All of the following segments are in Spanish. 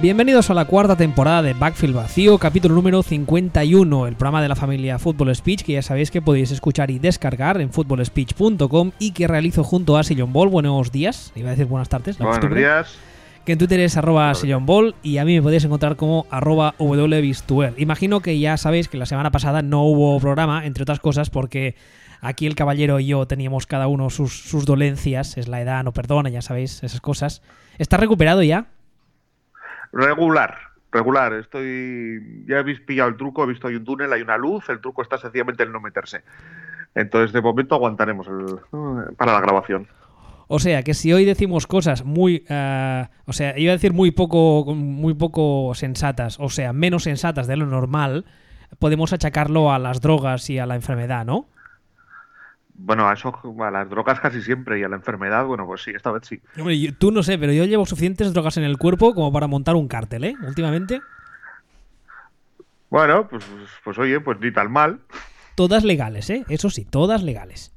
Bienvenidos a la cuarta temporada de Backfield Vacío, capítulo número 51, el programa de la familia Football Speech, que ya sabéis que podéis escuchar y descargar en footballspeech.com y que realizo junto a Sillon Ball. Buenos días, iba a decir buenas tardes. la Buenos costumbre. días. Que en Twitter es arroba Sillon Ball y a mí me podéis encontrar como arroba wbistuer. Imagino que ya sabéis que la semana pasada no hubo programa, entre otras cosas, porque aquí el caballero y yo teníamos cada uno sus, sus dolencias, es la edad, no perdona, ya sabéis, esas cosas. ¿Está recuperado ya? Regular, regular. Estoy. Ya habéis pillado el truco, he visto hay un túnel, hay una luz. El truco está sencillamente en no meterse. Entonces, de momento aguantaremos el- para la grabación. O sea, que si hoy decimos cosas muy, eh, o sea, iba a decir muy poco, muy poco sensatas, o sea, menos sensatas de lo normal, podemos achacarlo a las drogas y a la enfermedad, ¿no? Bueno, a eso, a las drogas casi siempre y a la enfermedad, bueno, pues sí, esta vez sí. Hombre, yo- tú no sé, pero yo llevo suficientes drogas en el cuerpo como para montar un cártel, ¿eh? Últimamente, Bueno, pues, pues oye, pues ni tan mal. todas legales, ¿eh? Eso sí, todas legales.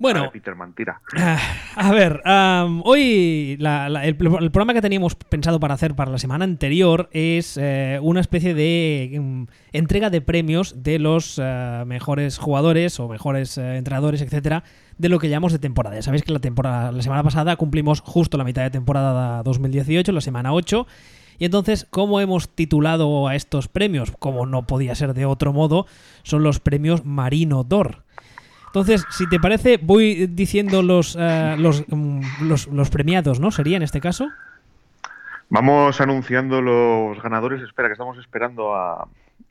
Bueno, Vale, Peter, mentira. Ah, A ver, am, hoy la- la- el, el programa que teníamos pensado para hacer para la semana anterior es eh, una especie de mm, entrega de premios de los eh, mejores jugadores o mejores eh, entrenadores, etcétera, de lo que llamamos de temporada. Ya sabéis que la temporada la semana pasada cumplimos justo la mitad de temporada 2018, la semana 8. Y entonces, ¿cómo hemos titulado a estos premios? Como no podía ser de otro modo, son los premios Marino Dor. Entonces, si te parece, voy diciendo los, eh, los, mm, los, los premiados, ¿no? Sería en este caso. Vamos anunciando los ganadores. Espera, que estamos esperando a,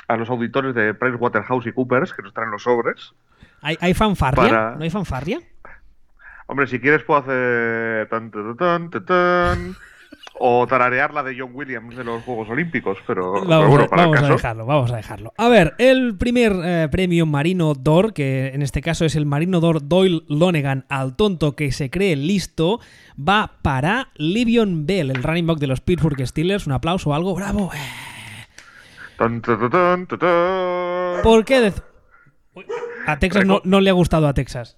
a los auditores de PricewaterhouseCoopers que nos traen los sobres. ¿Hay, hay fanfarria? Para- ¿No hay fanfarria? Hombre, si quieres puedo hacer tan, tan, tan, tan, tan, o tararear la de John Williams de los Juegos Olímpicos, pero, pero Vamos, bueno, a, para el vamos a caso. dejarlo, vamos a dejarlo. A ver, el primer eh, premio Marino Dor, que en este caso es el Marino Dor Doyle Lonegan al tonto que se cree listo, va para Livion Bell, el running back de los Pittsburgh Steelers. Un aplauso o algo, bravo. ¿Por qué? Uy, A Texas no, no le ha gustado a Texas.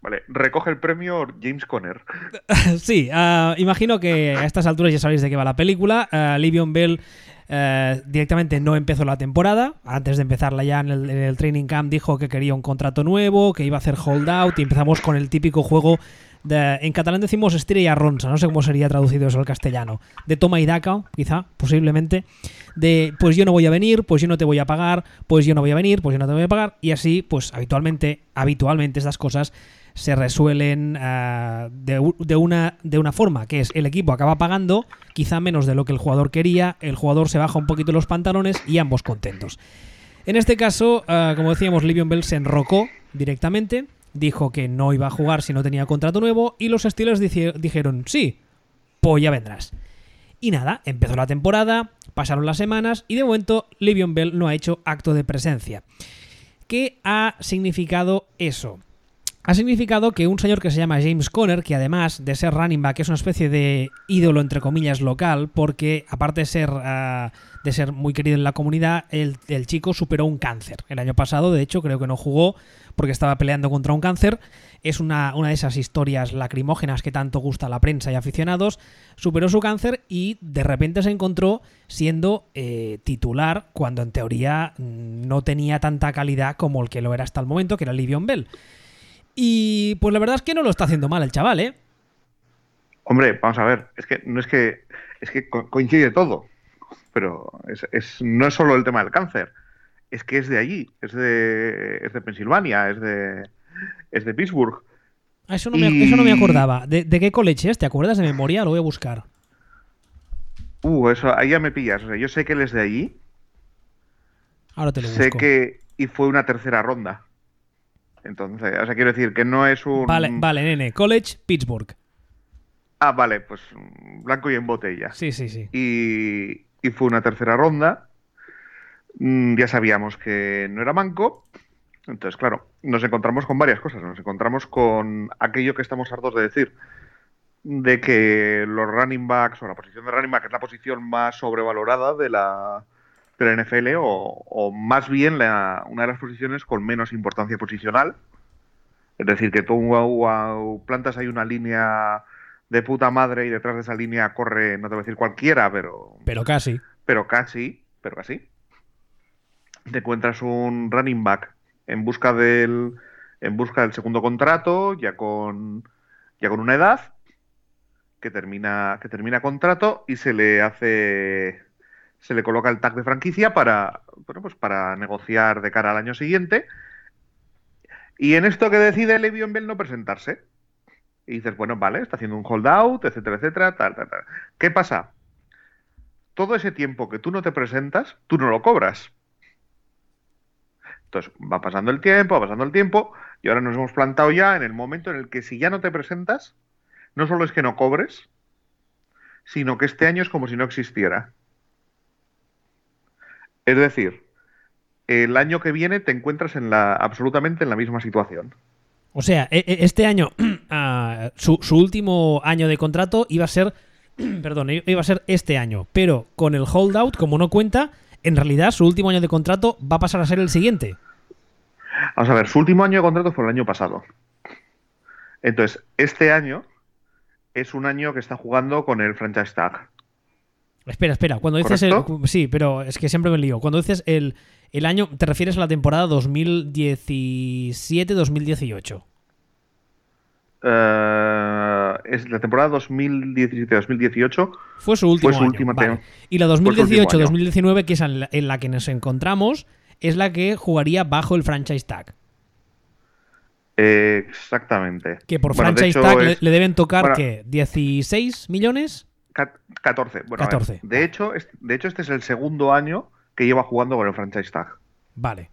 Vale, recoge el premio James Conner. Sí, ah, imagino que a estas alturas ya sabéis de qué va la película. Ah, Livion Bell eh, directamente no empezó la temporada. Antes de empezarla ya en el, training camp dijo que quería un contrato nuevo, que iba a hacer holdout y empezamos con el típico juego en catalán decimos estira y arronsa, no sé cómo sería traducido eso al castellano. De toma y daca, quizá, posiblemente. De pues yo no voy a venir, pues yo no te voy a pagar, pues yo no voy a venir, pues yo no te voy a pagar. Y así, pues habitualmente, habitualmente estas cosas se resuelven ah, de, una, de una forma, que es el equipo acaba pagando quizá menos de lo que el jugador quería, el jugador se baja un poquito los pantalones y ambos contentos. En este caso, ah, como decíamos, Livion Bell se enrocó directamente, dijo que no iba a jugar si no tenía contrato nuevo y los Steelers dijeron, sí, pues ya vendrás. Y nada, empezó la temporada, pasaron las semanas y de momento Livion Bell no ha hecho acto de presencia. ¿Qué ha significado eso? Ha significado que un señor que se llama James Conner, que además de ser running back es una especie de ídolo entre comillas local, porque aparte de ser, ah, de ser muy querido en la comunidad, el, chico superó un cáncer. El año pasado, de hecho, creo que no jugó porque estaba peleando contra un cáncer. Es una, una de esas historias lacrimógenas que tanto gusta a la prensa y aficionados. Superó su cáncer y de repente se encontró siendo eh, titular cuando en teoría mm, no tenía tanta calidad como el que lo era hasta el momento, que era Livion Bell. Y pues la verdad es que no lo está haciendo mal el chaval, ¿eh? Hombre, vamos a ver, es que no es que es que co- coincide todo, pero es, es- no es solo el tema del cáncer, es que es de allí, es de, es de Pensilvania, es de, es de Pittsburgh. Ah, Eso no, me, eso no me acordaba. ¿De, de qué college es? ¿Te acuerdas de memoria? Lo voy a buscar. Uh, eso, ahí ya me pillas. O sea, yo sé que él es de allí, Ahora te lo sé busco. que y fue una tercera ronda. Entonces, o sea, quiero decir que no es un Vale, vale, nene. College, Pittsburgh. Ah, vale, pues blanco y en botella. Sí, sí, sí. y, y fue una tercera ronda. Mm, Ya sabíamos que no era manco. Entonces, claro, nos encontramos con varias cosas. Nos encontramos con aquello que estamos hartos de decir, de que los running backs o la posición de running back es la posición más sobrevalorada de la, de la NFL o, o más bien la- una de las posiciones con menos importancia posicional. Es decir, que tú plantas ahí una línea de puta madre y detrás de esa línea corre, no te voy a decir cualquiera, pero. Pero casi. Pero casi, pero casi. Te encuentras un running back en busca del. En busca del segundo contrato, ya con. ya con una edad. Que termina. Que termina contrato y se le hace. Se le coloca el tag de franquicia para. Bueno, pues para negociar de cara al año siguiente. Y en esto que decide Le'Veon Bell no presentarse. Y dices, bueno, vale, está haciendo un holdout, etcétera, etcétera, tal, tal, tal. ¿Qué pasa? Todo ese tiempo que tú no te presentas, tú no lo cobras. Entonces, va pasando el tiempo, va pasando el tiempo, y ahora nos hemos plantado ya en el momento en el que si ya no te presentas, no solo es que no cobres, sino que este año es como si no existiera. Es decir, el año que viene te encuentras en la, absolutamente en la misma situación. O sea, e- e- este año, ah, su, su último año de contrato iba a ser, perdón, iba a ser este año, pero con el holdout, como no cuenta, en realidad su último año de contrato va a pasar a ser el siguiente. Vamos a ver, su último año de contrato fue el año pasado. Entonces, este año es un año que está jugando con el franchise tag. Espera, espera, cuando dices el, sí, pero es que siempre me lío. Cuando dices el, el año, te refieres a la temporada 2017-2018. Eh, es la temporada 2017-2018 Fue su último su año. última vale. Y la su último año. 2018-2019, que es en la, en la que nos encontramos, es la que jugaría bajo el franchise tag. Eh, exactamente. Que por Bueno, franchise hecho, tag le deben tocar, bueno, ¿qué? ¿16 millones? Ca- 14. Bueno, a ver, 14. de, hecho, es- de hecho, este es el segundo año que lleva jugando con el franchise tag. Vale.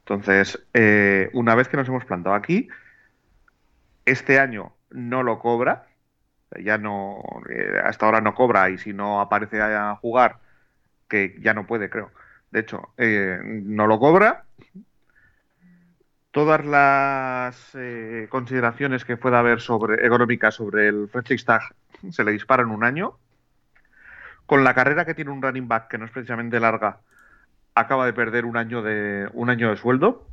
Entonces, eh, una vez que nos hemos plantado aquí, este año no lo cobra, ya no, eh, hasta ahora no cobra y si no aparece a jugar, que ya no puede, creo. De hecho, eh, no lo cobra. Todas las eh, consideraciones que pueda haber sobre económicas sobre el tag se le disparan un año. Con la carrera que tiene un running back que no es precisamente larga, acaba de perder un año de un año de sueldo.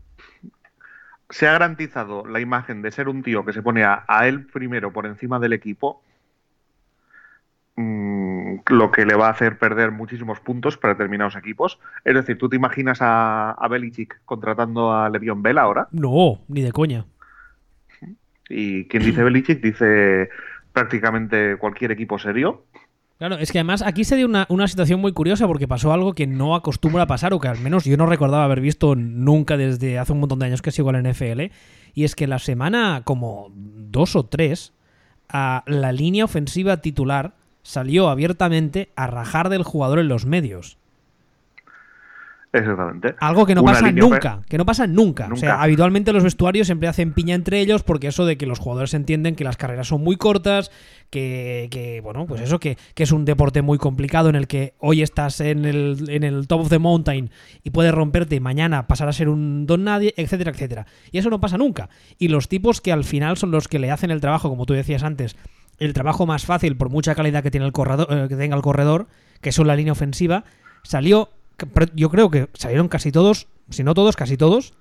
Se ha garantizado la imagen de ser un tío que se pone a él primero por encima del equipo, mm, lo que le va a hacer perder muchísimos puntos para determinados equipos. Es decir, ¿tú te imaginas a, a Belichick contratando a Le'Veon Bell ahora? No, ni de coña. Y quien dice Belichick dice prácticamente cualquier equipo serio. Claro, es que además aquí se dio una, una situación muy curiosa porque pasó algo que no acostumbra a pasar o que al menos yo no recordaba haber visto nunca desde hace un montón de años que sigo a la NFL. Y es que la semana como dos o tres, a la línea ofensiva titular salió abiertamente a rajar del jugador en los medios. Exactamente. Algo que no Una pasa nunca, que no pasa nunca. O sea, Nunca. habitualmente los vestuarios siempre hacen piña entre ellos porque eso de que los jugadores entienden que las carreras son muy cortas, que, que, bueno, pues eso, que, que es un deporte muy complicado en el que hoy estás en el, en el top of the mountain y puedes romperte y mañana pasar a ser un don nadie, etcétera, etcétera. Y eso no pasa nunca. Y los tipos que al final son los que le hacen el trabajo, como tú decías antes, el trabajo más fácil por mucha calidad que tiene el corredor, eh, que tenga el corredor, que son la línea ofensiva, salió, yo creo que salieron casi todos, si no todos, casi todos,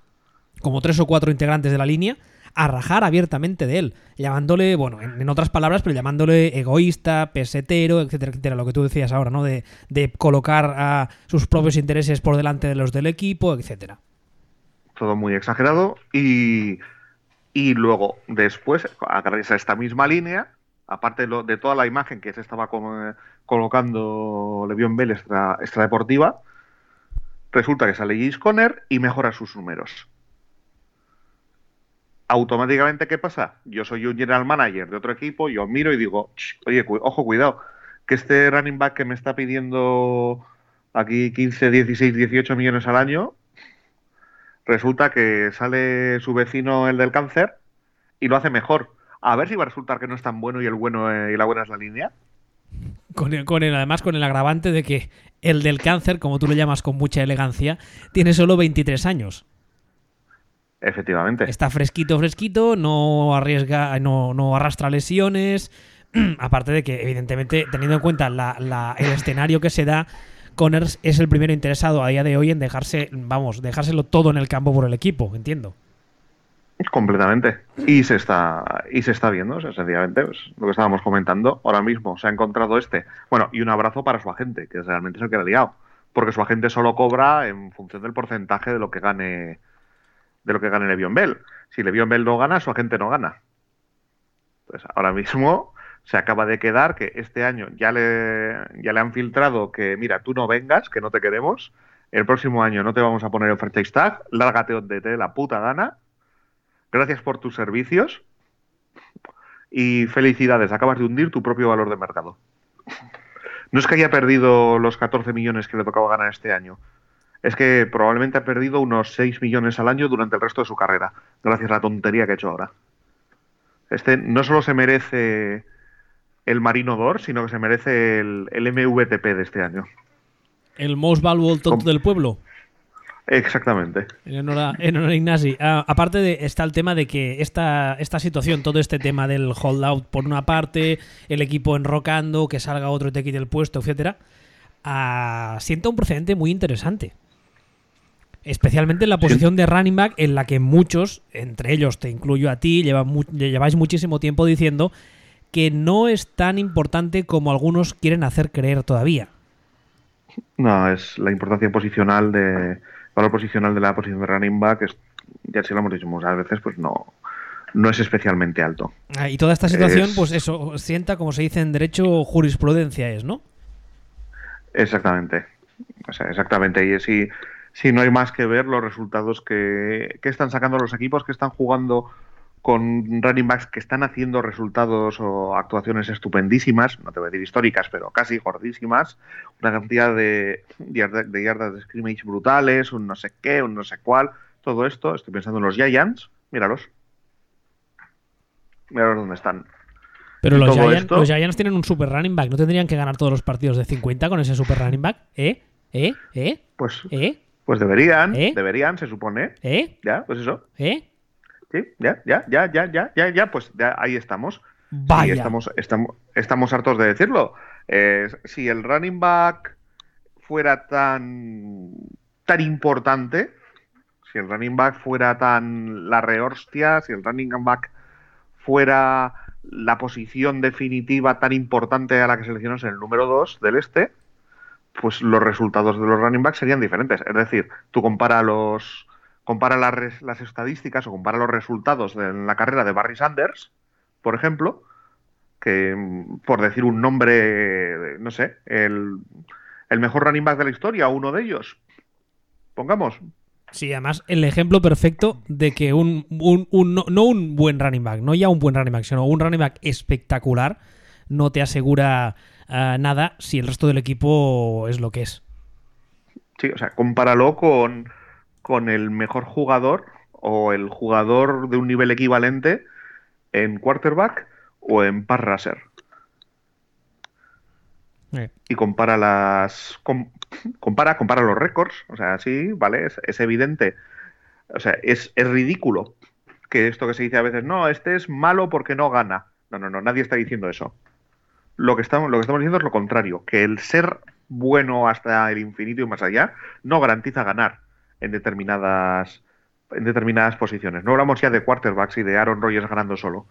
como tres o cuatro integrantes de la línea, a rajar abiertamente de él, llamándole, bueno, en, otras palabras, pero llamándole egoísta, pesetero, etcétera, etcétera, lo que tú decías ahora, ¿no? De, de colocar a sus propios intereses por delante de los del equipo, etcétera. todo muy exagerado y, y luego después, a través de esta misma línea, aparte de, toda la imagen que se estaba como- colocando Levión Bell extra, extradeportiva, resulta que sale James Conner y mejora sus números. Automáticamente, ¿qué pasa? Yo soy un general manager de otro equipo, yo miro y digo, "Ch, oye, ojo, cuidado, que este running back que me está pidiendo aquí 15, 16, 18 millones al año, resulta que sale su vecino, el del cáncer, y lo hace mejor. A ver si va a resultar que no es tan bueno y el bueno eh, y la buena es la línea. Con el, con el- además con el agravante de que el del cáncer, como tú lo llamas con mucha elegancia, tiene solo 23 años. Efectivamente. Está fresquito, fresquito, no arriesga, no, no arrastra lesiones. Aparte de que, evidentemente, teniendo en cuenta la- la- el escenario que se da, Connors es el primero interesado a día de hoy en dejarse, vamos, dejárselo todo en el campo por el equipo, entiendo. Completamente. Y se está, y se está viendo, o sea, sencillamente, pues, lo que estábamos comentando, ahora mismo se ha encontrado este. Bueno, y un abrazo para su agente, que realmente es el que ha liado. Porque su agente solo cobra en función del porcentaje de lo que gane de lo que gane Levion Bell. Si Levion Bell no gana, su agente no gana. Entonces, ahora mismo se acaba de quedar que este año ya le, ya le han filtrado que, mira, tú no vengas, que no te queremos. El próximo año no te vamos a poner el franchise tag, lárgate donde te dé la puta gana Gracias por tus servicios y felicidades, acabas de hundir tu propio valor de mercado. No es que haya perdido los 14 millones que le tocaba ganar este año, es que probablemente ha perdido unos 6 millones al año durante el resto de su carrera, gracias a la tontería que ha hecho ahora. Este no solo se merece el Marino d'Or, sino que se merece el, MVTP de este año. El Most Valuable Tonto del Pueblo. Exactamente. En honor a, Ignasi. Ah, aparte de, está el tema de que esta, esta situación, todo este tema del holdout por una parte, el equipo enrocando, que salga otro y te quite el puesto, etcétera, ah, sienta un precedente muy interesante. Especialmente en la posición de running back, en la que muchos, entre ellos te incluyo a ti, lleváis muchísimo tiempo diciendo que no es tan importante como algunos quieren hacer creer todavía. No, es la importancia posicional de, valor posicional de la posición de running back, es, ya si lo hemos dicho muchas veces, pues no, no es especialmente alto. Ah, y toda esta situación, pues eso, sienta, como se dice en derecho, jurisprudencia es, ¿no? Exactamente. exactamente. Y si, si no hay más que ver los resultados que, que están sacando los equipos que están jugando con running backs que están haciendo resultados o actuaciones estupendísimas, no te voy a decir históricas, pero casi gordísimas, una cantidad de, de yardas de scrimmage brutales, un no sé qué, un no sé cuál, todo esto, estoy pensando en los Giants, míralos. Míralos dónde están. Pero los Giants, tienen un super running back, ¿no tendrían que ganar todos los partidos de 50 con ese super running back? ¿Eh? ¿Eh? ¿Eh? Pues, ¿Eh? pues deberían, ¿Eh? deberían, se supone. ¿Eh? Ya, pues eso. ¿Eh? Sí, ya, ya, ya, ya, ya, ya, ya, pues ahí estamos. Vaya. estamos, estamos, estamos hartos de decirlo. si el running back fuera tan, tan importante, si el running back fuera tan la rehostia, si el running back fuera la posición definitiva tan importante a la que seleccionas en el número 2 del este, pues los resultados de los running backs serían diferentes. Es decir, tú compara los compara las, las estadísticas o compara los resultados de la carrera de Barry Sanders, por ejemplo, que por decir un nombre, no sé, el, mejor running back de la historia, uno de ellos, pongamos. Sí, además el ejemplo perfecto de que un, un, no, un buen running back, no ya un buen running back, sino un running back espectacular, no te asegura eh, nada si el resto del equipo es lo que es. Sí, o sea, compáralo con, con el mejor jugador o el jugador de un nivel equivalente en quarterback o en pass rusher. Eh. Y compara las. compara, compara los récords. O sea, sí, ¿vale? Es, evidente. O sea, es, es, ridículo que esto que se dice a veces, no, este es malo porque no gana. No, no, no, nadie está diciendo eso. Lo que estamos, lo que estamos diciendo es lo contrario, que el ser bueno hasta el infinito y más allá no garantiza ganar en determinadas, en determinadas posiciones. No hablamos ya de quarterbacks y de Aaron Rodgers ganando solo.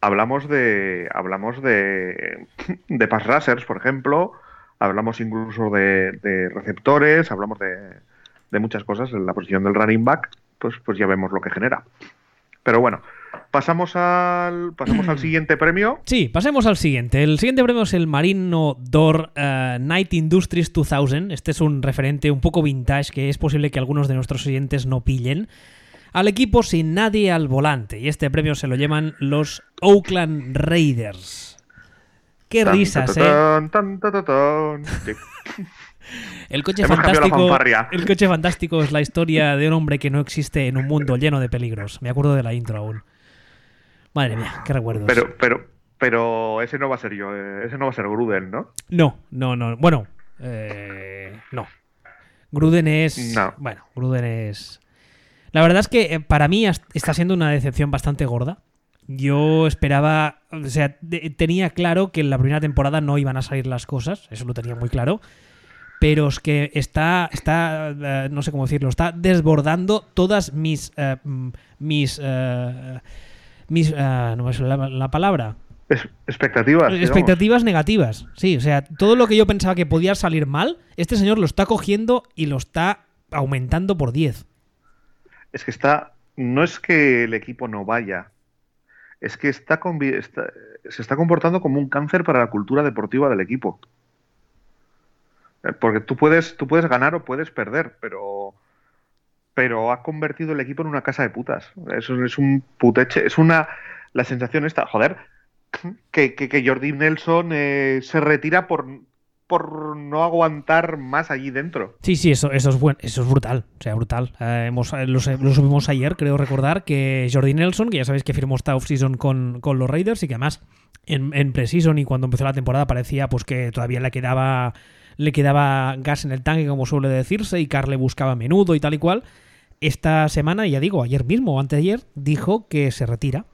Hablamos de, hablamos de, de pass rushers, por ejemplo. Hablamos incluso de, receptores, hablamos de, de muchas cosas. En la posición del running back, pues, pues ya vemos lo que genera. Pero bueno, pasamos al pasamos al siguiente premio. Sí, pasemos al siguiente. El siguiente premio es el Marino Door eh, Night Industries 2000. Este es un referente un poco vintage que es posible que algunos de nuestros oyentes no pillen. Al equipo sin nadie al volante. Y este premio se lo llaman los Oakland Raiders. Qué risas, ¿eh? El coche fantástico. El coche fantástico es la historia de un hombre que no existe en un mundo lleno de peligros. Me acuerdo de la intro aún. Madre mía, qué recuerdos. Pero, pero, pero ese no va a ser yo, eh, ese no va a ser Gruden, ¿no? No, no, no. Bueno, eh, no. Gruden es. Bueno, Gruden es. La verdad es que eh, para mí está siendo una decepción bastante gorda. Yo esperaba, o sea, tenía claro que en la primera temporada no iban a salir las cosas, eso lo tenía muy claro. pero es que está, está eh, no sé cómo decirlo, está desbordando todas mis, mm, mis, mis, eh, no me sale la, la palabra, Es- expectativas. digamos. expectativas negativas. Sí, o sea, todo lo que yo pensaba que podía salir mal, este señor lo está cogiendo y lo está aumentando por 10. Es que está. No es que el equipo no vaya. Es que está, está- se está comportando como un cáncer para la cultura deportiva del equipo. Eh, Porque tú puedes, tú puedes ganar o puedes perder, pero. Pero ha convertido el equipo en una casa de putas. Eso es un puteche. Es una. La sensación esta. Joder. Que, que, que Jordi Nelson eh, se retira por, por no aguantar más allí dentro. Sí, sí, eso, eso, es, buen, eso es brutal. O sea, brutal. Eh, hemos, eh, lo, lo subimos ayer, creo recordar, que Jordi Nelson, que ya sabéis que firmó esta offseason con, con los Raiders y que además en, en preseason y cuando empezó la temporada parecía pues que todavía le quedaba le quedaba gas en el tanque, como suele decirse, y Carr le buscaba a menudo y tal y cual. Esta semana, ya digo, ayer mismo o antes de ayer, dijo que se retira.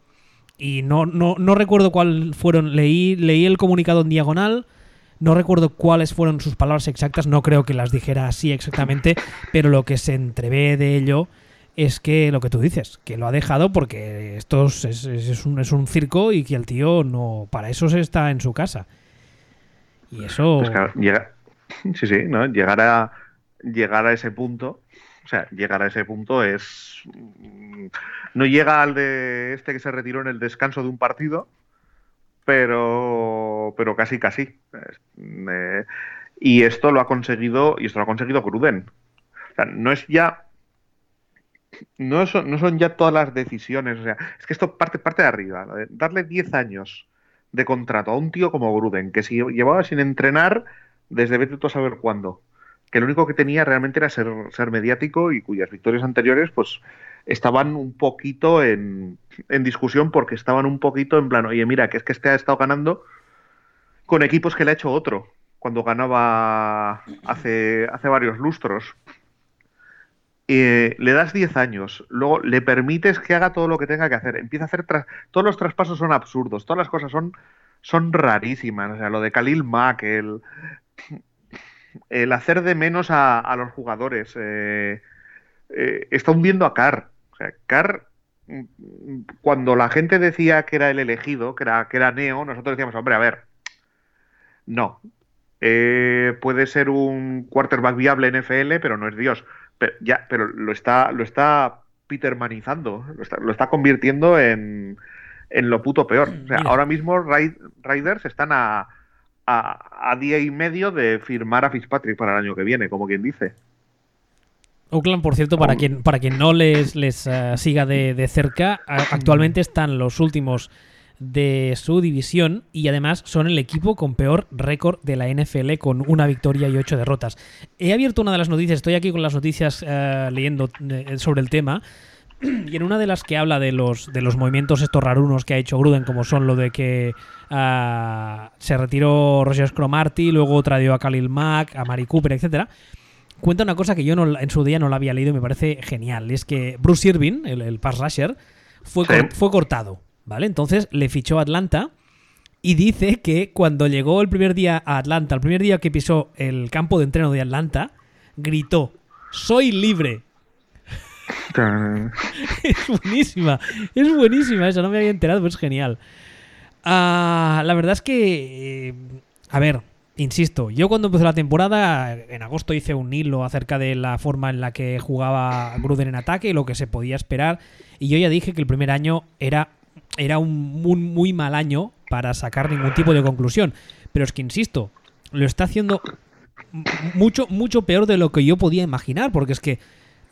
Y no, no, no recuerdo cuál fueron. Leí, leí el comunicado en diagonal. No recuerdo cuáles fueron sus palabras exactas. No creo que las dijera así exactamente. Pero lo que se entrevé de ello es que lo que tú dices, que lo ha dejado porque esto es, es- un, es un circo y que el tío no. Para eso se está en su casa. Y eso. Pues claro, llega, sí, sí, ¿no? Llegar a, llegar a ese punto, o sea, llegar a ese punto es... mm, No llega al de este que se retiró en el descanso de un partido, pero, pero casi, casi. Y esto lo ha conseguido, y esto lo ha conseguido Gruden. O sea, no es ya... No son, no son ya todas las decisiones, o sea, es que esto parte, parte de arriba. Darle 10 años de contrato a un tío como Gruden, que si llevaba sin entrenar desde vete tú a saber cuándo, que lo único que tenía realmente era ser, ser mediático y cuyas victorias anteriores pues estaban un poquito en, en discusión porque estaban un poquito en plan, oye, mira, que es que este ha estado ganando con equipos que le ha hecho otro cuando ganaba hace, hace varios lustros. Eh, le das 10 años, luego le permites que haga todo lo que tenga que hacer, empieza a hacer todos los traspasos son absurdos, todas las cosas son, son rarísimas, o sea, lo de Khalil Mack, el, el hacer de menos a, a los jugadores, eh, eh, está hundiendo a Carr, o sea, Carr mm, cuando la gente decía que era el elegido, que era, que era Neo, nosotros decíamos, hombre, a ver, no, eh, puede ser un quarterback viable en FL, pero no es Dios. Pero, ya, pero lo está, lo está Petermanizando, lo está, lo está convirtiendo en, en lo puto peor. O sea, ahora mismo Raiders están a, a, a día y medio de firmar a Fitzpatrick para el año que viene, como quien dice. Oakland, por cierto, para Hombre. quien, para quien no les, les eh, siga de, de cerca, a- actualmente están los últimos de su división y además son el equipo con peor récord de la NFL con una victoria y ocho derrotas. He abierto una de las noticias, estoy aquí con las noticias eh, leyendo eh, sobre el tema y en una de las que habla de los, de los movimientos estos rarunos que ha hecho Gruden, como son lo de que ah, se retiró Roger Cromarty, luego trajo a Khalil Mack, a Mari Cooper, etcétera cuenta una cosa que yo no, en su día no la había leído y me parece genial. Y es que Bruce Irvin, el, el pass rusher, fue, Sí. cor- fue cortado. ¿Vale? Entonces le fichó a Atlanta y dice que cuando llegó el primer día a Atlanta, el primer día que pisó el campo de entreno de Atlanta, gritó: ¡Soy libre! es buenísima, es buenísima esa, no me había enterado, pero es genial. Ah, la verdad es que, eh, a ver, insisto, yo cuando empezó la temporada, en agosto hice un hilo acerca de la forma en la que jugaba Gruden en ataque y lo que se podía esperar, y yo ya dije que el primer año era, era un muy, muy mal año para sacar ningún tipo de conclusión. Pero es que, insisto, lo está haciendo mucho, mucho peor de lo que yo podía imaginar, porque es que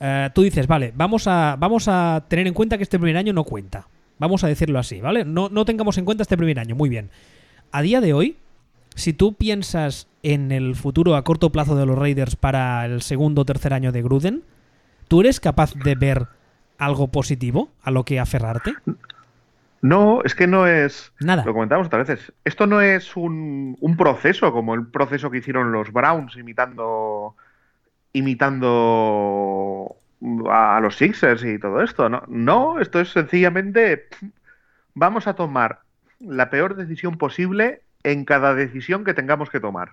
eh, tú dices, vale, vamos a, vamos a tener en cuenta que este primer año no cuenta. Vamos a decirlo así, ¿vale? No, no tengamos en cuenta este primer año, muy bien. A día de hoy, si tú piensas en el futuro a corto plazo de los Raiders para el segundo o tercer año de Gruden, ¿tú eres capaz de ver algo positivo a lo que aferrarte? No, es que no es. Nada. Lo comentamos otras veces. Esto no es un, un proceso como el proceso que hicieron los Browns imitando. Imitando a, los Sixers y todo esto. No, no, esto es sencillamente. Vamos a tomar la peor decisión posible en cada decisión que tengamos que tomar.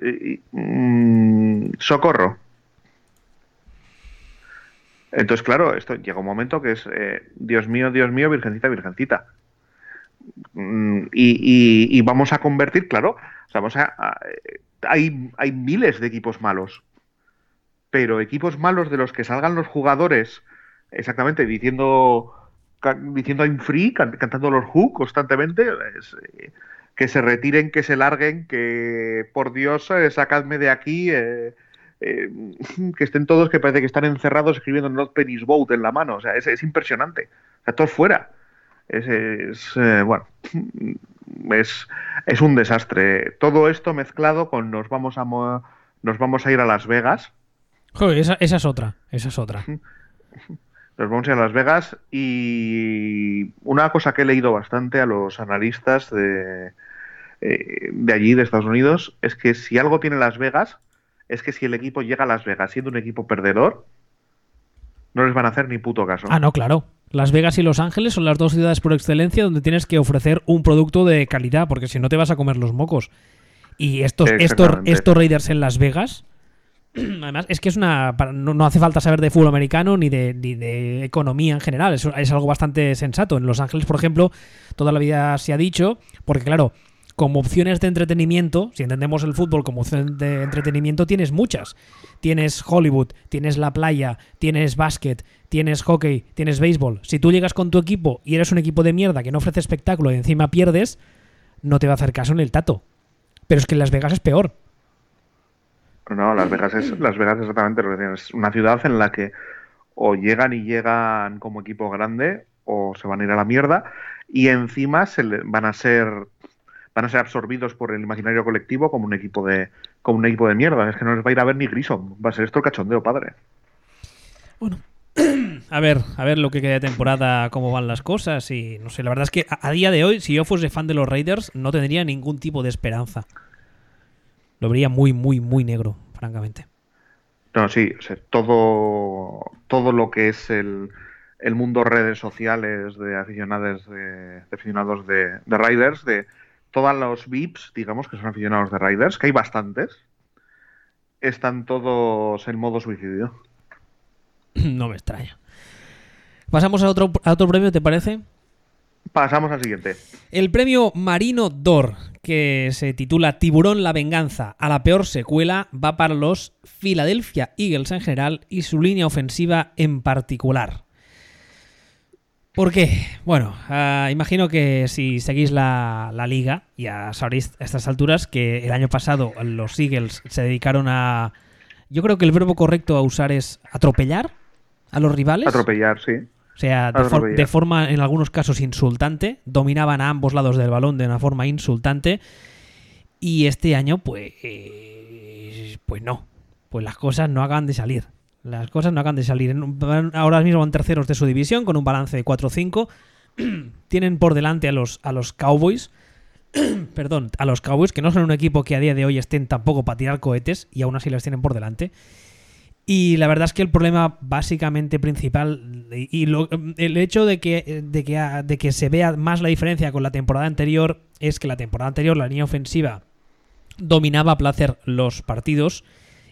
Eh, mm, socorro. Entonces, claro, esto llega un momento que es, eh, Dios mío, Dios mío, virgencita, virgencita. Mm, y, vamos a convertir, claro, vamos a, hay, hay miles de equipos malos, pero equipos malos de los que salgan los jugadores exactamente diciendo diciendo I'm free, cantando los Who constantemente, eh, que se retiren, que se larguen, que por Dios, eh, sacadme de aquí, eh, que estén todos que parece que están encerrados escribiendo Not Penny's Boat en la mano, o sea, es, impresionante, o sea, todos fuera. Es, bueno, es, es un desastre. Todo esto mezclado con nos vamos a nos vamos a ir a Las Vegas. Joder, esa, esa es otra, esa es otra. Nos vamos a ir a Las Vegas y una cosa que he leído bastante a los analistas de, eh, de allí, de Estados Unidos, es que si algo tiene Las Vegas, es que si el equipo llega a Las Vegas siendo un equipo perdedor, no les van a hacer ni puto caso. Ah, no, claro. Las Vegas y Los Ángeles son las dos ciudades por excelencia donde tienes que ofrecer un producto de calidad, porque si no te vas a comer los mocos. Y estos, estos, estos Raiders en Las Vegas Además, es que es una. No, hace falta saber de fútbol americano ni de, de economía en general. Es, es, algo bastante sensato. En Los Ángeles, por ejemplo, toda la vida se ha dicho, porque claro, como opciones de entretenimiento, si entendemos el fútbol como opción de entretenimiento, tienes muchas. Tienes Hollywood, tienes la playa, tienes básquet, tienes hockey, tienes béisbol. Si tú llegas con tu equipo y eres un equipo de mierda que no ofrece espectáculo y encima pierdes, no te va a hacer caso en el tato. Pero es que en Las Vegas es peor. No, Las Vegas es Las Vegas exactamente lo que Es una ciudad en la que o llegan y llegan como equipo grande o se van a ir a la mierda y encima se van a ser van a ser absorbidos por el imaginario colectivo como un equipo de como un equipo de mierda. Es que no les va a ir a ver ni Grison. Va a ser esto el cachondeo, padre. Bueno, a ver, a ver lo que queda de temporada, cómo van las cosas y no sé, la verdad es que a, día de hoy, si yo fuese fan de los Raiders, no tendría ningún tipo de esperanza. Lo vería muy, muy, muy negro, francamente. No, sí, todo, todo lo que es el, el mundo redes sociales de aficionados de, aficionados de, de, Riders, de todos los VIPs, digamos, que son aficionados de Riders, que hay bastantes, están todos en modo suicidio. No me extraña. Pasamos a otro, a otro premio, ¿te parece? Pasamos al siguiente. El premio Marino Dor, que se titula Tiburón la venganza a la peor secuela, va para los Philadelphia Eagles en general y su línea ofensiva en particular. ¿Por qué? Bueno, uh, imagino que si seguís la, la, liga, ya sabréis a estas alturas que el año pasado los Eagles se dedicaron a... Yo creo que el verbo correcto a usar es atropellar a los rivales. Atropellar, sí. O sea, de, forma en algunos casos insultante, dominaban a ambos lados del balón de una forma insultante. Y este año, pues, pues no, pues las cosas no hagan de salir. Las cosas no hagan de salir. Ahora mismo van terceros de su división con un balance de 4-5. Tienen por delante a los, a los Cowboys. Perdón, a los Cowboys, que no son un equipo que a día de hoy estén tampoco para tirar cohetes y aún así los tienen por delante. Y la verdad es que el problema básicamente principal y el hecho de que, de, que, de que se vea más la diferencia con la temporada anterior es que la temporada anterior la línea ofensiva dominaba a placer los partidos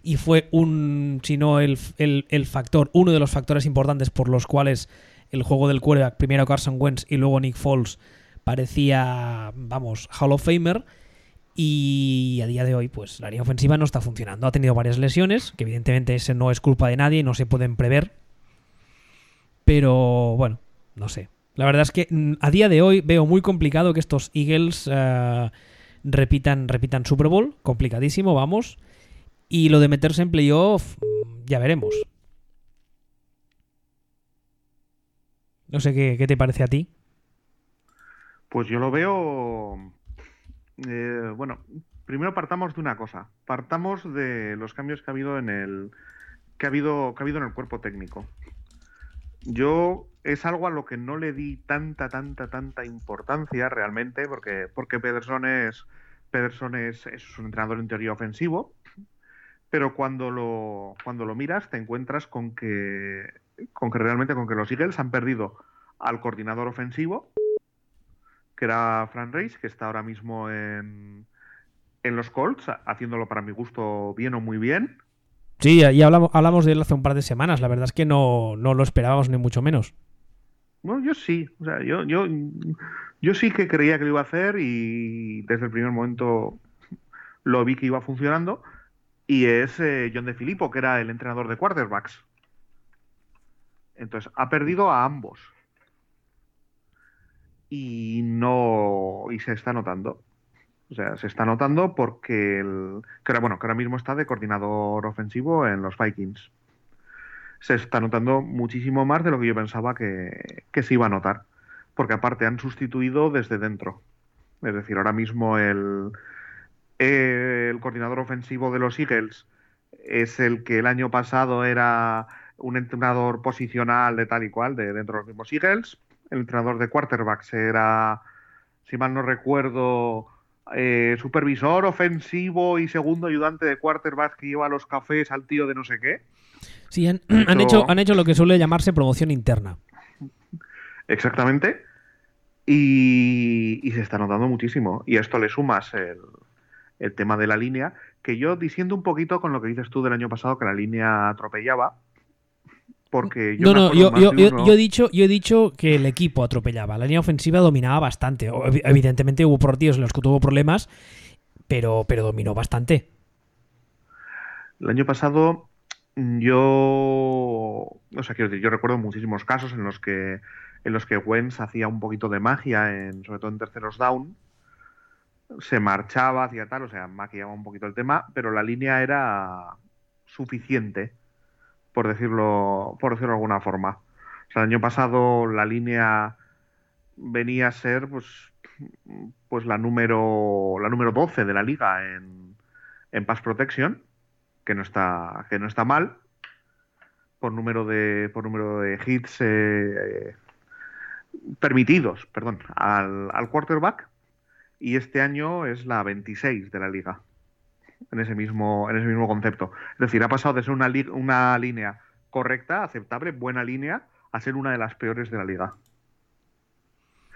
y fue un, si no el, el, factor, uno de los factores importantes por los cuales el juego del quarterback, primero Carson Wentz y luego Nick Foles, parecía, vamos, Hall of Famer. Y a día de hoy, pues la línea ofensiva no está funcionando. Ha tenido varias lesiones, que evidentemente ese no es culpa de nadie, no se pueden prever. Pero bueno, no sé. La verdad es que mm, a día de hoy veo muy complicado que estos Eagles eh, repitan, repitan Super Bowl. Complicadísimo, vamos. Y lo de meterse en playoff, mm, ya veremos. No sé qué, qué te parece a ti. Pues yo lo veo eh, bueno, primero partamos de una cosa. Partamos de los cambios que ha habido en el que ha habido que ha habido en el cuerpo técnico. Yo es algo a lo que no le di tanta tanta tanta importancia realmente porque porque Pederson es Pederson es, un entrenador en teoría ofensivo, pero cuando lo cuando lo miras te encuentras con que con que realmente con que los Eagles han perdido al coordinador ofensivo que era Fran Reis, que está ahora mismo en, en los Colts, haciéndolo para mi gusto bien o muy bien. Sí, ya hablamos, hablamos de él hace un par de semanas. La verdad es que no, no lo esperábamos ni mucho menos. Bueno, yo sí. O sea, yo, yo, yo sí que creía que lo iba a hacer y desde el primer momento lo vi que iba funcionando. Y es eh, John De Filippo, que era el entrenador de quarterbacks. Entonces, ha perdido a ambos. Y no. Y se está notando. O sea, se está notando porque el, que ahora, bueno, que ahora mismo está de coordinador ofensivo en los Vikings. Se está notando muchísimo más de lo que yo pensaba que, se iba a notar. Porque aparte han sustituido desde dentro. Es decir, ahora mismo el, el coordinador ofensivo de los Eagles es el que el año pasado era un entrenador posicional de tal y cual, de dentro de los mismos Eagles. El entrenador de quarterbacks era, si mal no recuerdo, eh, supervisor ofensivo y segundo ayudante de quarterback que lleva los cafés al tío de no sé qué. Sí, han, hecho, han hecho lo que suele llamarse promoción interna. Exactamente. Y, se está notando muchísimo. Y a esto le sumas el, el, tema de la línea, que yo diciendo un poquito con lo que dices tú del año pasado, que la línea atropellaba, porque yo no, no, yo, he dicho, yo he dicho que el equipo atropellaba. La línea ofensiva dominaba bastante. Evidentemente hubo partidos en los que tuvo problemas, pero, pero dominó bastante. El año pasado yo, o sea, quiero decir, yo recuerdo muchísimos casos en los que en los que Wentz hacía un poquito de magia, en, sobre todo en terceros down, se marchaba hacia tal, o sea, maquillaba un poquito el tema, pero la línea era suficiente por decirlo, por decirlo de alguna forma. O sea, el año pasado la línea venía a ser pues, pues la número la número 12 de la liga en, en pass protection, que no está que no está mal. Por número de por número de hits eh, permitidos, perdón, al, al quarterback. Y este año es la 26 de la liga en ese mismo, en ese mismo concepto. Es decir, ha pasado de ser una, una línea correcta, aceptable, buena línea, a ser una de las peores de la liga.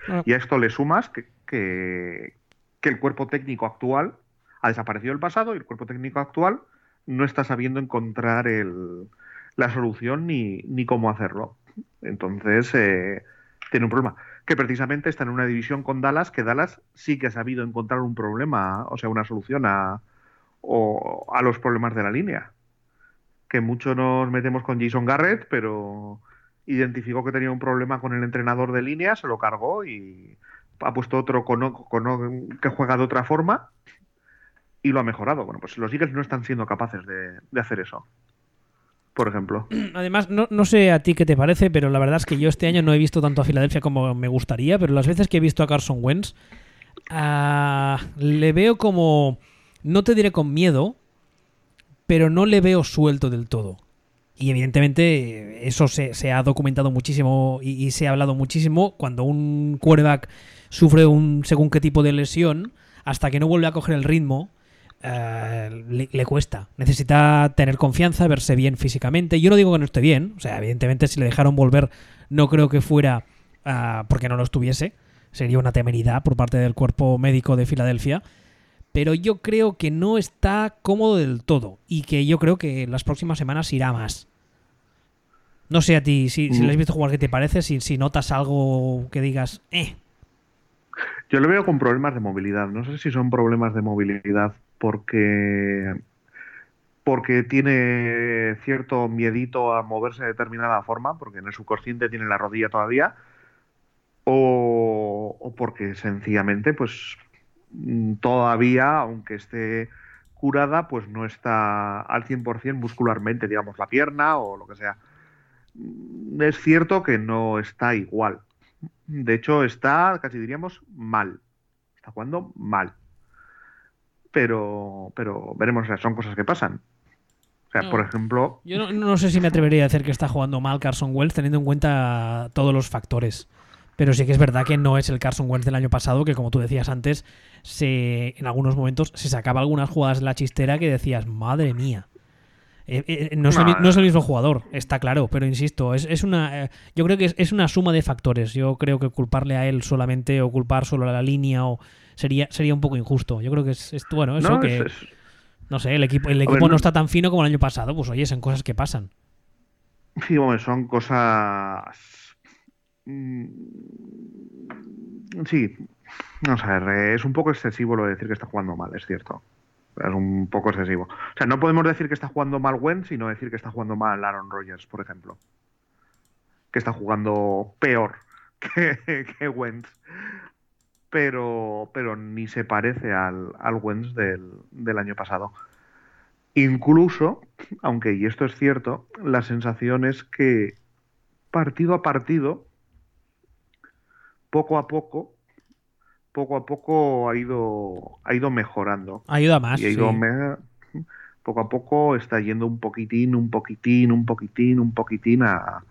Ah. Y a esto le sumas que, que, el cuerpo técnico actual ha desaparecido el pasado y el cuerpo técnico actual no está sabiendo encontrar el, la solución ni, ni, cómo hacerlo. Entonces, eh, tiene un problema. Que precisamente está en una división con Dallas, que Dallas sí que ha sabido encontrar un problema, o sea, una solución a, o a los problemas de la línea. Que mucho nos metemos con Jason Garrett, pero identificó que tenía un problema con el entrenador de línea, se lo cargó y ha puesto otro con, que juega de otra forma y lo ha mejorado. Bueno, pues los Eagles no están siendo capaces de, hacer eso. Por ejemplo. Además, no, sé a ti qué te parece, pero la verdad es que yo este año no he visto tanto a Filadelfia como me gustaría, pero las veces que he visto a Carson Wentz, ah, le veo como no te diré con miedo, pero no le veo suelto del todo. Y evidentemente eso se, ha documentado muchísimo y, se ha hablado muchísimo cuando un quarterback sufre un según qué tipo de lesión, hasta que no vuelve a coger el ritmo, eh, le, cuesta. Necesita tener confianza, verse bien físicamente. Yo no digo que no esté bien, o sea, evidentemente si le dejaron volver no creo que fuera ah, porque no lo estuviese. Sería una temeridad por parte del cuerpo médico de Filadelfia pero yo creo que no está cómodo del todo y que yo creo que en las próximas semanas irá más. No sé a ti, si, si le has mm. visto jugar, ¿qué te parece? Si, si notas algo que digas, eh. Yo lo veo con problemas de movilidad. No sé si son problemas de movilidad porque porque tiene cierto miedito a moverse de determinada forma, porque en el subconsciente tiene la rodilla todavía, o, o porque sencillamente pues Mm, todavía, aunque esté curada, pues no está al 100% muscularmente, digamos, la pierna o lo que sea. Mm, es cierto que no está igual. De hecho, está, casi diríamos, mal. Está jugando mal. Pero, pero veremos, son cosas que pasan. O sea, por ejemplo. Yo no, no, sé si me atrevería a decir que está jugando mal Carson Wells, teniendo en cuenta todos los factores. Pero sí que es verdad que no es el Carson Wentz del año pasado, que como tú decías antes, se, en algunos momentos se sacaba algunas jugadas de la chistera que decías, madre mía. Eh, eh, no, es el, no, es el, mismo jugador, está claro, pero insisto, es, es una. Eh, yo creo que es, es, una suma de factores. Yo creo que culparle a él solamente o culpar solo a la línea o sería, sería un poco injusto. Yo creo que es, bueno, eso que. No sé, el equipo, el equipo no, está tan fino como el año pasado, pues oye, son cosas que pasan. Sí, bueno, son cosas. Mm, sí, no sé, es un poco excesivo lo de decir que está jugando mal, es cierto. Es un poco excesivo. O sea, no podemos decir que está jugando mal Wentz, sino decir que está jugando mal Aaron Rodgers, por ejemplo. Que está jugando peor que, que Wentz. Pero, pero ni se parece al, al Wentz del, del año pasado. Incluso, aunque, y esto es cierto, la sensación es que partido a partido, poco a poco, poco a poco ha ido, ha ido mejorando. Ha ido a más. Y ha ido poco a poco está yendo un poquitín, un poquitín, un poquitín, un poquitín a,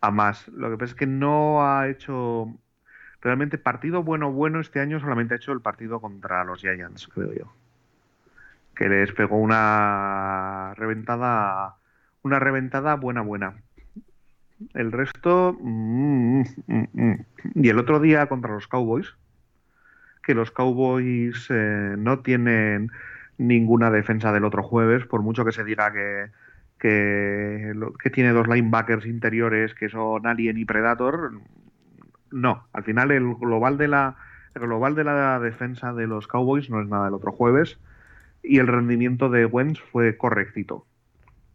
a más. Lo que pasa es que no ha hecho realmente partido bueno, bueno este año, solamente ha hecho el partido contra los Giants, creo yo. Que les pegó una reventada, una reventada buena, buena. El resto. Mm, mm, mm, y el otro día contra los Cowboys, que los Cowboys eh, no tienen ninguna defensa del otro jueves, por mucho que se diga que, que, tiene dos linebackers interiores que son Alien y Predator. No, al final el global de la el global de la defensa de los Cowboys no es nada del otro jueves y el rendimiento de Wentz fue correctito.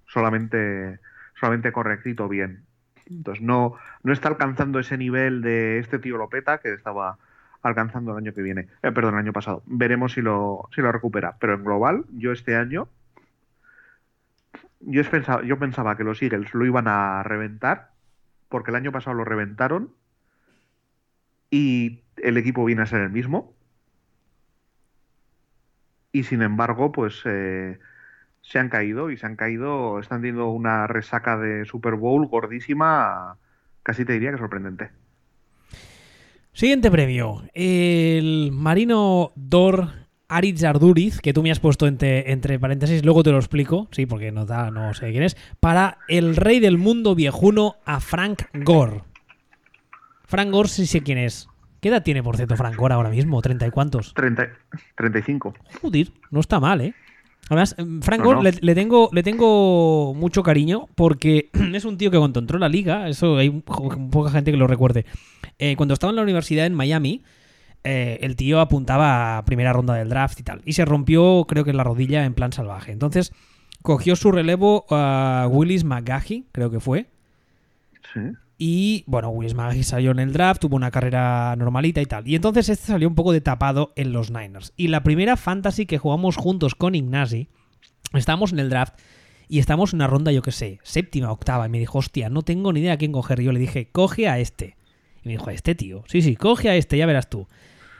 Solamente solamente correctito bien. Entonces no no está alcanzando ese nivel de este tío Lopeta que estaba alcanzando el año que viene, eh, perdón, el año pasado. Veremos si lo, si lo recupera. Pero en global, yo este año, yo pensaba, yo pensaba que los Eagles lo iban a reventar, porque el año pasado lo reventaron y el equipo viene a ser el mismo. Y sin embargo, pues eh, se han caído y se han caído, están teniendo una resaca de Super Bowl gordísima, casi te diría que sorprendente. Siguiente premio. El Marino Dor Aritz Arduriz, que tú me has puesto entre, entre, paréntesis, luego te lo explico, sí, porque no, da, no sé quién es, para el rey del mundo viejuno a Frank Gore. Frank Gore sí sé quién es. ¿Qué edad tiene, por cierto, Frank Gore ahora mismo? ¿Treinta y cuántos? Treinta, treinta y cinco. Joder, no está mal, ¿eh? Además, em, Frank Gore Le, tengo, le tengo mucho cariño porque es un tío que cuando entró en la liga, eso hay poca gente que lo recuerde. Eh, cuando estaba en la universidad en Miami, eh, el tío apuntaba a primera ronda del draft y tal. Y se rompió, creo que la rodilla en plan salvaje. Entonces, cogió su relevo a Willis McGahee, creo que fue. Sí. Y bueno, Willis McGahee salió en el draft, tuvo una carrera normalita y tal. Y entonces este salió un poco de tapado en los Niners. Y la primera fantasy que jugamos juntos con Ignasi, estábamos en el draft y estamos en una ronda, yo qué sé, séptima, octava. Y me dijo, hostia, no tengo ni idea a quién coger. Y yo le dije, coge a este. Y me dijo, ¿a este tío? Sí, sí, coge a este, ya verás tú.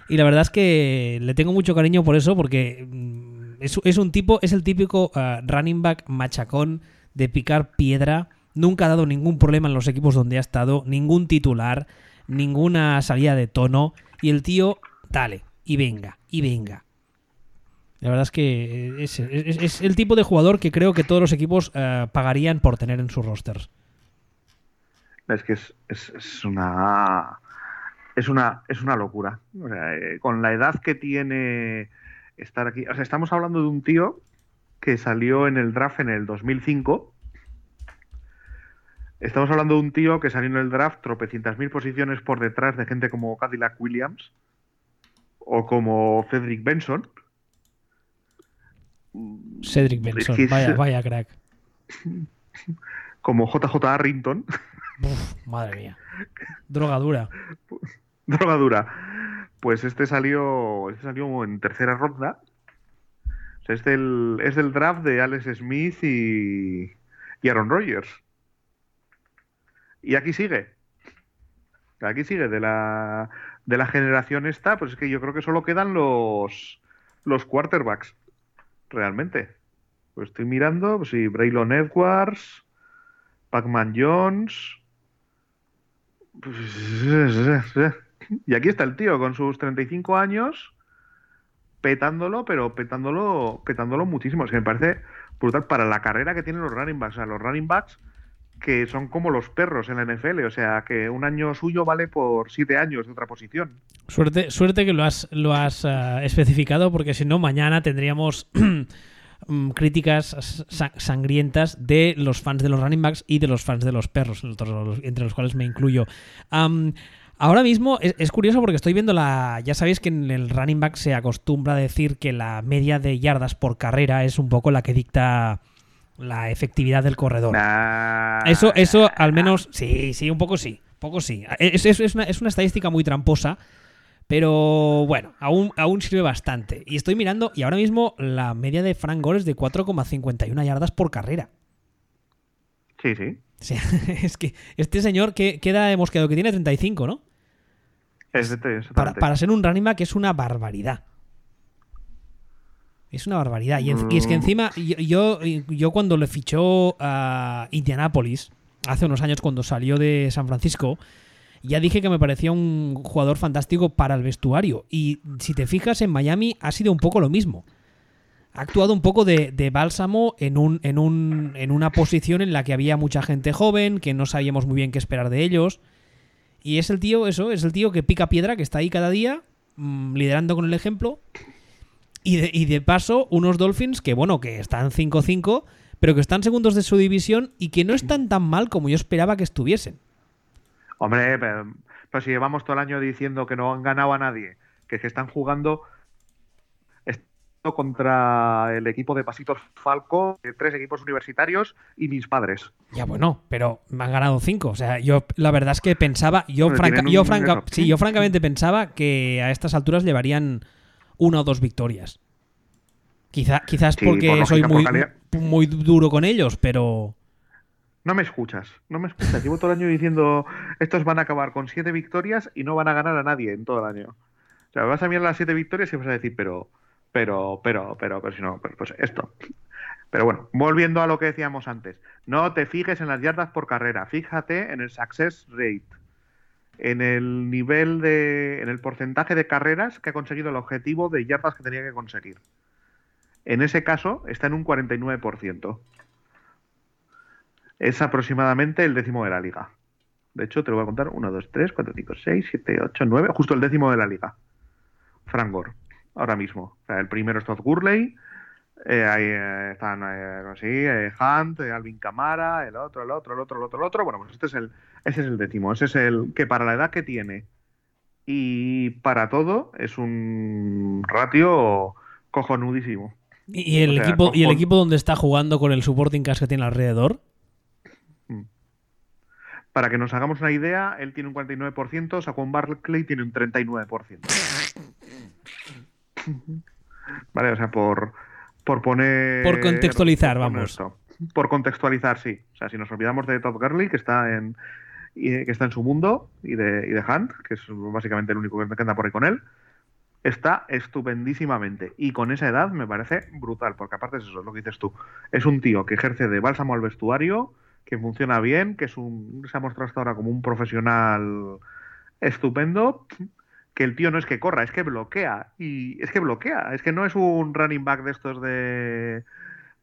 Y la verdad es que le tengo mucho cariño por eso, porque mm, es, un tipo, es el típico uh, running back machacón de picar piedra Nunca ha dado ningún problema en los equipos donde ha estado, ningún titular, ninguna salida de tono. Y el tío, dale, y venga, y venga. La verdad es que es, el tipo de jugador que creo que todos los equipos eh, pagarían por tener en sus rosters. Es que es, una. Es una, es una locura. Eh, con la edad que tiene estar aquí. O sea, estamos hablando de un tío que salió en el draft en el 2005 Estamos hablando de un tío que salió en el draft tropecientas mil posiciones por detrás de gente como Cadillac Williams o como Cedric Benson. Cedric Benson, vaya, crack. Como JJ Arrington. madre mía. Drogadura. Drogadura. Pues este salió, este salió en tercera ronda. es, del, es del draft de Alex Smith y, y Aaron Rodgers. Y aquí sigue. Aquí sigue. De la, de la generación esta, pues es que yo creo que solo quedan los, los quarterbacks. Realmente. Pues estoy mirando, pues sí, Braylon Edwards, Pac-Man Jones. Pues, y aquí está el tío con sus 35 años petándolo, pero petándolo, petándolo muchísimo. Es que me parece brutal para la carrera que tienen los running backs. O sea, los running backs que son como los perros en la NFL, o sea, que un año suyo vale por siete años de otra posición. Suerte, suerte que lo has, lo has eh, especificado, porque si no, mañana tendríamos mm, críticas sangrientas de los fans de los running backs y de los fans de los perros, entre los cuales me incluyo. ahora mismo es, es, curioso porque estoy viendo la. Ya sabéis que en el running back se acostumbra a decir que la media de yardas por carrera es un poco la que dicta la efectividad del corredor. Eso, eso al menos, sí, sí, un poco sí, poco sí. Es, es, una, estadística muy tramposa, pero bueno, aún, aún sirve bastante. Y estoy mirando, y ahora mismo la media de Frank Gore es de 4,51 yardas por carrera. Sí, sí. es que este señor, ¿qué, edad hemos quedado? Que tiene 35, ¿no? Es, para, para ser un running que es una barbaridad. Es una barbaridad. Y, es que mm. encima, yo, yo, cuando le fichó a Indianapolis, hace unos años cuando salió de San Francisco, ya dije que me parecía un jugador fantástico para el vestuario. Y si te fijas, en Miami ha sido un poco lo mismo. Ha actuado un poco de, de bálsamo en, un, en, un, en una posición en la que había mucha gente joven, que no sabíamos muy bien qué esperar de ellos. Y es el tío, eso, es el tío que pica piedra, que está ahí cada día, mm, liderando con el ejemplo y de, paso, unos Dolphins que, bueno, que están 5-5, pero que están segundos de su división y que no están tan mal como yo esperaba que estuviesen. Hombre, pero, si llevamos todo el año diciendo que no han ganado a nadie, que, que están jugando contra el equipo de Pasitos Falco, tres equipos universitarios y mis padres. Ya bueno, pero me han ganado cinco. O sea, yo la verdad es que pensaba, yo, yo, sí, yo francamente pensaba que a estas alturas llevarían una o dos victorias. Quizá, quizás porque soy muy, muy duro con ellos, pero... No me escuchas, no me escuchas. Llevo todo el año diciendo, estos van a acabar con siete victorias y no van a ganar a nadie en todo el año. O sea, vas a mirar las siete victorias y vas a decir, pero, pero, pero, pero, pero si no, pues esto. Pero bueno, volviendo a lo que decíamos antes, no te fijes en las yardas por carrera, fíjate en el success rate en el nivel de, en el porcentaje de carreras que ha conseguido el objetivo de yardas que tenía que conseguir. En ese caso está en un 49%. Es aproximadamente el décimo de la liga. De hecho, te lo voy a contar. 1, 2, 3, 4, 5, 6, 7, 8, 9. Justo el décimo de la liga. Frangor. Ahora mismo. O sea, el primero es Todd Gurley. Eh, ahí eh, están eh, así, Hunt, Alvin Camara, el otro, el otro, el otro, el otro, el otro. Bueno, pues este es el, ese es el décimo. Ese es el que para la edad que tiene y para todo es un ratio cojonudísimo. ¿Y el, equipo, ¿Y el equipo donde está jugando con el supporting cast que tiene alrededor? Mm. Para que nos hagamos una idea, él tiene un 49%, Saquon Barkley tiene un 39%. vale, o sea, por, por poner... Por contextualizar, vamos. Por contextualizar, sí. O sea, si nos olvidamos de Todd Gurley, que está en, que está en su mundo, y de, y de Hunt, que es básicamente el único que anda por ahí con él, está estupendísimamente. Y con esa edad me parece brutal, porque aparte es eso, es lo que dices tú. Es un tío que ejerce de bálsamo al vestuario, que funciona bien, que es un, se ha mostrado hasta ahora como un profesional estupendo, que el tío no es que corra, es que bloquea. Y es que bloquea, es que no es un running back de estos de,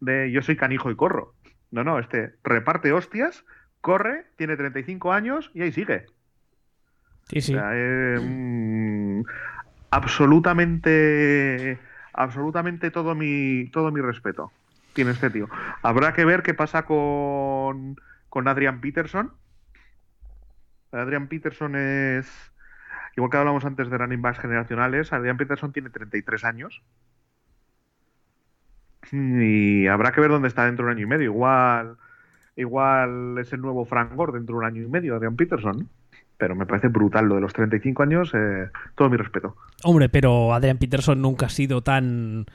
de yo soy canijo y corro. No, no, este reparte hostias corre, tiene 35 años y ahí sigue. Sí, sí. Mm, absolutamente, absolutamente todo mi, todo mi respeto tiene este tío. Habrá que ver qué pasa con, con Adrian Peterson. Adrian Peterson es, igual que hablamos antes de running backs generacionales, Adrian Peterson tiene 33 años. Y habrá que ver dónde está dentro de un año y medio. Igual igual es el nuevo Frank Gore dentro de un año y medio, Adrian Peterson. Pero me parece brutal lo de los 35 años, eh, todo mi respeto. Hombre, pero Adrian Peterson nunca ha sido tan,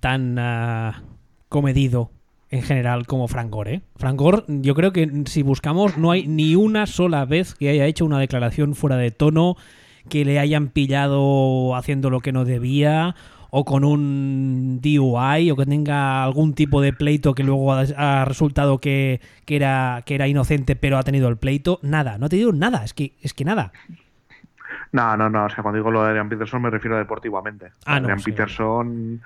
tan ah, comedido en general como Frank Gore. ¿eh? Frank Gore, yo creo que si buscamos, no hay ni una sola vez que haya hecho una declaración fuera de tono, que le hayan pillado haciendo lo que no debía o con un DUI o que tenga algún tipo de pleito que luego ha, resultado que, era, que era inocente pero ha tenido el pleito. Nada, no ha tenido nada, es que, es que nada. No, no, no, o sea, cuando digo lo de Adrian Peterson me refiero deportivamente. Ah, Adrian Peterson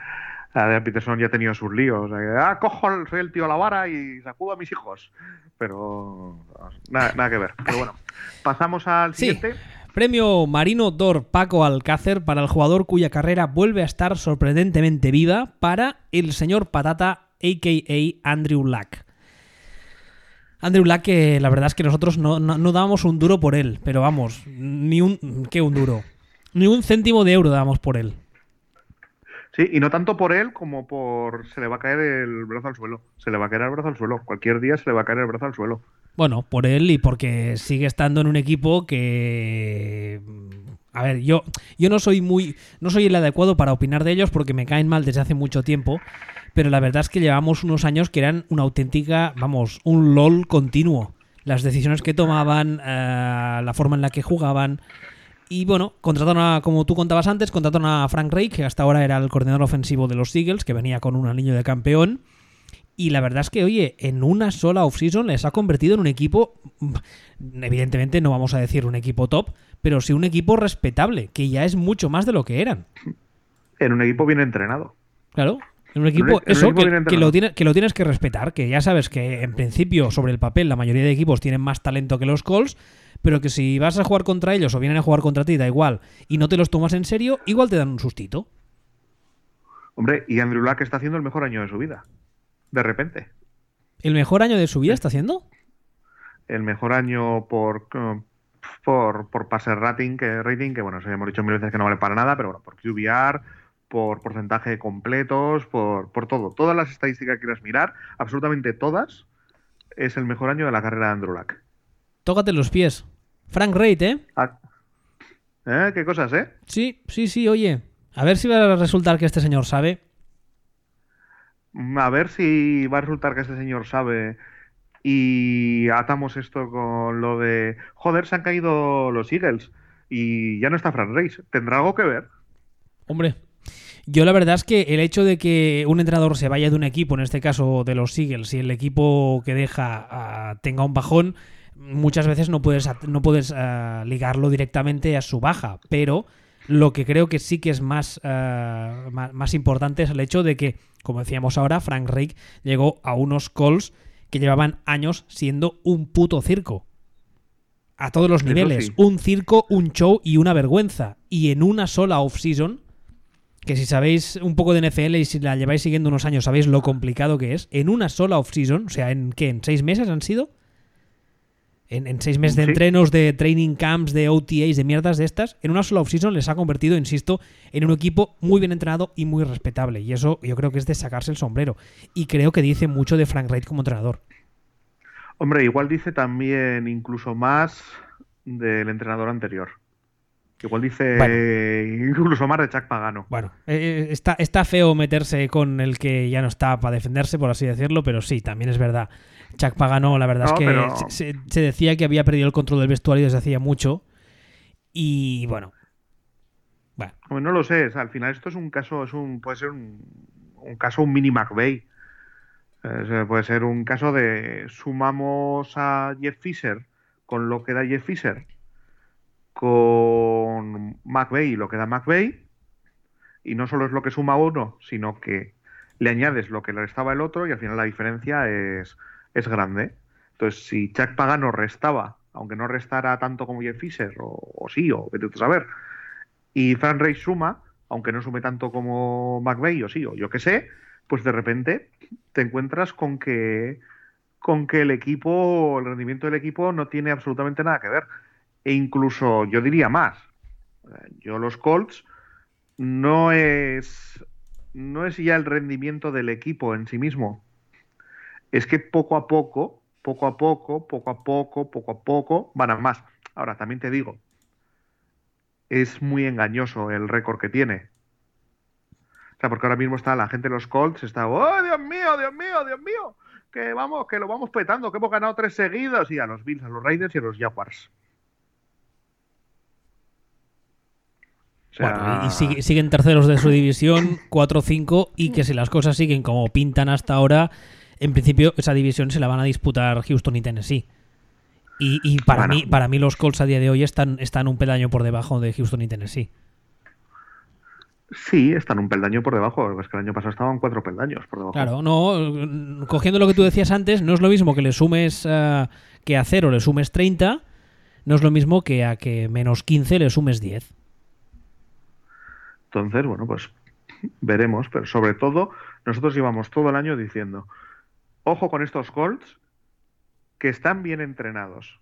Adrian Peterson ya ha tenido sus líos. ah, cojo, soy el tío a la vara y sacudo a mis hijos. Pero nada, nada que ver. Pero bueno, pasamos al siguiente. Premio Marino Dor Paco Alcácer para el jugador cuya carrera vuelve a estar sorprendentemente viva para el señor Patata, a.k.a. Andrew Luck. Andrew Luck, que la verdad es que nosotros no, no, dábamos un duro por él, pero vamos, ni un... ¿Qué un duro? Ni un céntimo de euro dábamos por él. Sí, y no tanto por él como por se le va a caer el brazo al suelo. Se le va a caer el brazo al suelo. Cualquier día se le va a caer el brazo al suelo. Bueno, por él y porque sigue estando en un equipo que a ver, yo, yo no soy muy. no soy el adecuado para opinar de ellos porque me caen mal desde hace mucho tiempo. Pero la verdad es que llevamos unos años que eran una auténtica, vamos, un LOL continuo. Las decisiones que tomaban, eh, la forma en la que jugaban. Y bueno, contrataron a, como tú contabas antes, contrataron a Frank Ray, que hasta ahora era el coordinador ofensivo de los Eagles, que venía con un anillo de campeón. Y la verdad es que, oye, en una sola offseason les ha convertido en un equipo, mm, evidentemente no vamos a decir un equipo top, pero sí un equipo respetable, que ya es mucho más de lo que eran. En un equipo bien entrenado. Claro, en un equipo, eso, que, lo que lo tienes que respetar, que ya sabes que en principio, sobre el papel, la mayoría de equipos tienen más talento que los Colts, pero que si vas a jugar contra ellos o vienen a jugar contra ti, da igual, y no te los tomas en serio, igual te dan un sustito. Hombre, y Andrew Luck está haciendo el mejor año de su vida de repente. ¿El mejor año de su vida está haciendo? El mejor año por, por, por passer rating, que, rating, que bueno, eso ya hemos dicho mil veces que no vale para nada, pero bueno, por QBR, por porcentaje de completos, por, por todo. Todas las estadísticas que quieras mirar, absolutamente todas, es el mejor año de la carrera de Andrew Luck. Tócate los pies. Frank Rate, ¿eh? Ah. ¿Eh? ¿Qué cosas, eh? Sí, sí, sí, oye. A ver si va a resultar que este señor sabe. A ver si va a resultar que este señor sabe y atamos esto con lo de, joder, se han caído los Eagles y ya no está Frank Reis. ¿Tendrá algo que ver? Hombre, yo la verdad es que el hecho de que un entrenador se vaya de un equipo, en este caso de los Eagles, y el equipo que deja ah, tenga un bajón, muchas veces no puedes, no puedes ah, ligarlo directamente a su baja, pero lo que creo que sí que es más, más, más, importante es el hecho de que como decíamos ahora, Frank Reich llegó a unos calls que llevaban años siendo un puto circo. A todos los niveles. Un circo, un show y una vergüenza. Y en una sola off-season, que si sabéis un poco de NFL y si la lleváis siguiendo unos años sabéis lo complicado que es, en una sola off-season, o sea, ¿en qué? ¿En seis meses han sido? En, seis meses de entrenos, de training camps, de OTAs, de mierdas de estas, en una sola offseason les ha convertido, insisto, en un equipo muy bien entrenado y muy respetable. Y eso yo creo que es de sacarse el sombrero. Y creo que dice mucho de Frank Wright como entrenador. Hombre, igual dice también incluso más del entrenador anterior. Igual dice incluso más de Chuck Pagano. Bueno, eh, eh, está, está feo meterse con el que ya no está para defenderse, por así decirlo, pero sí, también es verdad. Chuck Pagano, la verdad es que se, decía que había perdido el control del vestuario desde hacía mucho. Y bueno. bueno. no lo sé, al final esto es un caso, es un, puede ser un, caso, un mini McVeigh. puede ser un caso de sumamos a Jeff Fisher con lo que da Jeff Fisher con McVeigh y lo que da McVeigh y no solo es lo que suma uno, sino que le añades lo que le restaba el otro y al final la diferencia es, es grande. Entonces, si Chuck Pagano restaba, aunque no restara tanto como Jeff Fisher, o, sí, o vete a saber, y Frank Ray suma, aunque no sume tanto como McVeigh, o sí, o yo qué sé, pues de repente te encuentras con que con que el equipo, el rendimiento del equipo no tiene absolutamente nada que ver. E incluso yo diría más. Yo los Colts no es no es ya el rendimiento del equipo en sí mismo, es que poco a poco, poco a poco, poco a poco, poco a poco, van a más. Ahora, también te digo, es muy engañoso el récord que tiene. O sea, porque ahora mismo está la gente de los Colts, está, ¡oh, Dios mío, Dios mío, Dios mío! Que vamos, que lo vamos petando, que hemos ganado tres seguidos, y a los Bills, a los Raiders y a los Jaguars. y siguen terceros de su división, 4-5, y que si las cosas siguen como pintan hasta ahora, en principio esa división se la van a disputar Houston y Tennessee. Y, para, mí, para mí los Colts a día de hoy están, están un pedaño por debajo de Houston y Tennessee. Sí, están un peldaño por debajo. Es que el año pasado estaban cuatro peldaños por debajo. Claro, no. Cogiendo lo que tú decías antes, no es lo mismo que le sumes eh, que a cero le sumes 30, no es lo mismo que a que menos 15 le sumes 10. Entonces, bueno, pues veremos, pero sobre todo, nosotros llevamos todo el año diciendo, ojo con estos Colts que están bien entrenados.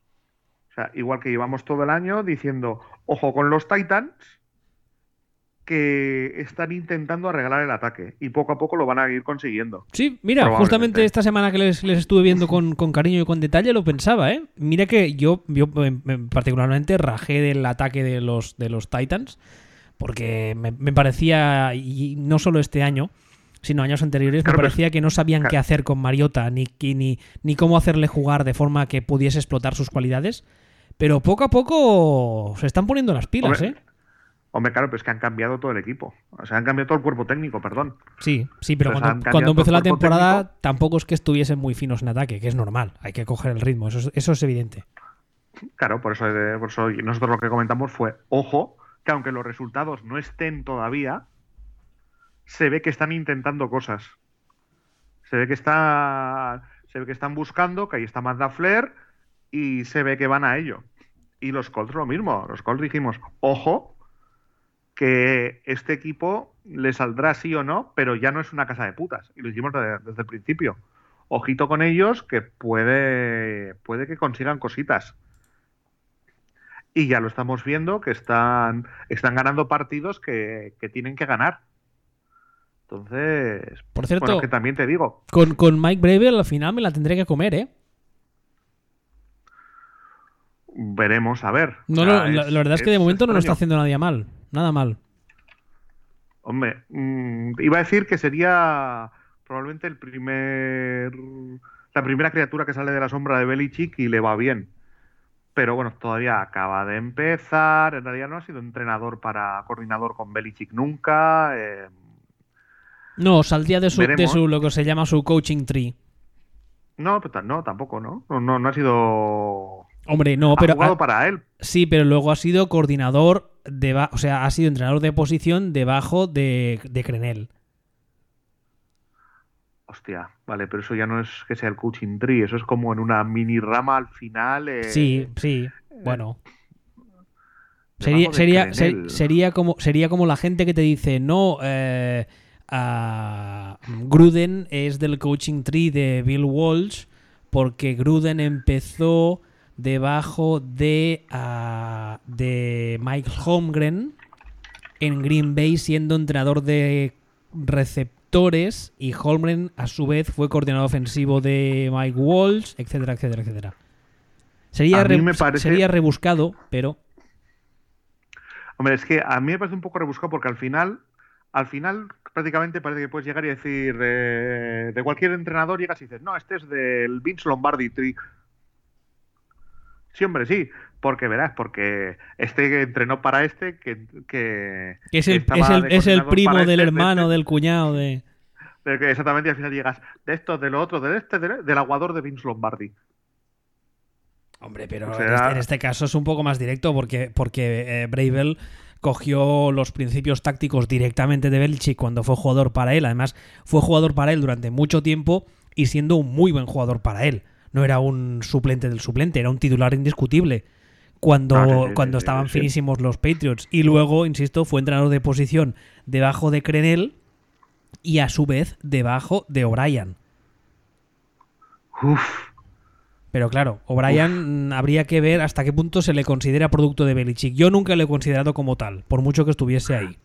O sea, igual que llevamos todo el año diciendo, ojo con los Titans que están intentando arreglar el ataque y poco a poco lo van a ir consiguiendo. Sí, mira, justamente esta semana que les, estuve viendo con, cariño y con detalle lo pensaba, ¿eh? Mira que yo, yo particularmente rajé del ataque de los, de los Titans porque me, parecía, y no solo este año, sino años anteriores, me parecía que no sabían qué hacer con Mariota, ni, ni, ni cómo hacerle jugar de forma que pudiese explotar sus cualidades. Pero poco a poco se están poniendo las pilas, ¿eh? Hombre, claro, pero es que han cambiado todo el equipo. O sea, han cambiado todo el cuerpo técnico, perdón. Sí, sí, pero cuando, empezó la temporada tampoco es que estuviesen muy finos en ataque, que es normal. Hay que coger el ritmo, eso, eso es evidente. Claro, por eso, por eso nosotros lo que comentamos fue, ojo, que aunque los resultados no estén todavía, se ve que están intentando cosas. Se ve que está, se ve que están buscando, que ahí está Mazda Flair y se ve que van a ello. Y los Colts lo mismo. Los Colts dijimos, ojo, que este equipo le saldrá sí o no, pero ya no es una casa de putas. Y lo dijimos desde, el principio. Ojito con ellos, que puede, puede que consigan cositas. Y ya lo estamos viendo, que están, están ganando partidos que, tienen que ganar. Entonces, por cierto, que también te digo. Con, con Mike Bravel al final me la tendré que comer, ¿eh? Veremos, a ver. No, la, verdad es que de momento no lo está haciendo nadie mal nada mal. Hombre, mm, iba a decir que sería probablemente el primer la primera criatura que sale de la sombra de Belichick y le va bien. Pero bueno, todavía acaba de empezar. En realidad no ha sido entrenador para coordinador con Belichick nunca. Eh. No, saldría de su, de su, lo que se llama su coaching tree. No, no, tampoco, ¿no? No, no, no ha sido. Hombre, no, pero. Ha jugado para él. Sí, pero luego ha sido coordinador o sea, ha sido entrenador de posición debajo de, de Crenel. Hostia, vale, pero eso ya no es que sea el coaching tree, eso es como en una mini rama al final. Eh, sí, sí, bueno. Sería, sería, sería, como, sería como la gente que te dice, no, eh, Gruden es del coaching tree de Bill Walsh porque Gruden empezó debajo de, ah, de Mike Holmgren en Green Bay siendo entrenador de receptores y Holmgren a su vez fue coordinador ofensivo de Mike Walsh, etcétera, etcétera, etcétera. Sería, sería rebuscado, pero... Hombre, es que a mí me parece un poco rebuscado porque al final, al final prácticamente parece que puedes llegar y decir de, de cualquier entrenador llegas y dices, no, este es del Vince Lombardi Tree Sí, hombre, sí, porque verás, porque este entrenó para este, que, que, es el, es el, primo del este, hermano, este. del cuñado, de... exactamente, y al final llegas de esto, de lo otro, de este, del aguador de Vince Lombardi. Hombre, pero este, en, este, caso es un poco más directo porque, porque eh, Bravel cogió los principios tácticos directamente de Belichick cuando fue jugador para él. Además, fue jugador para él durante mucho tiempo y siendo un muy buen jugador para él no era un suplente del suplente, era un titular indiscutible cuando, ah, cuando estaban finísimos los Patriots. Y luego, insisto, fue entrenador de posición debajo de Crenel y a su vez debajo de O'Brien. Pero claro, O'Brien habría que ver hasta qué punto se le considera producto de Belichick. Yo nunca lo he considerado como tal, por mucho que estuviese ahí.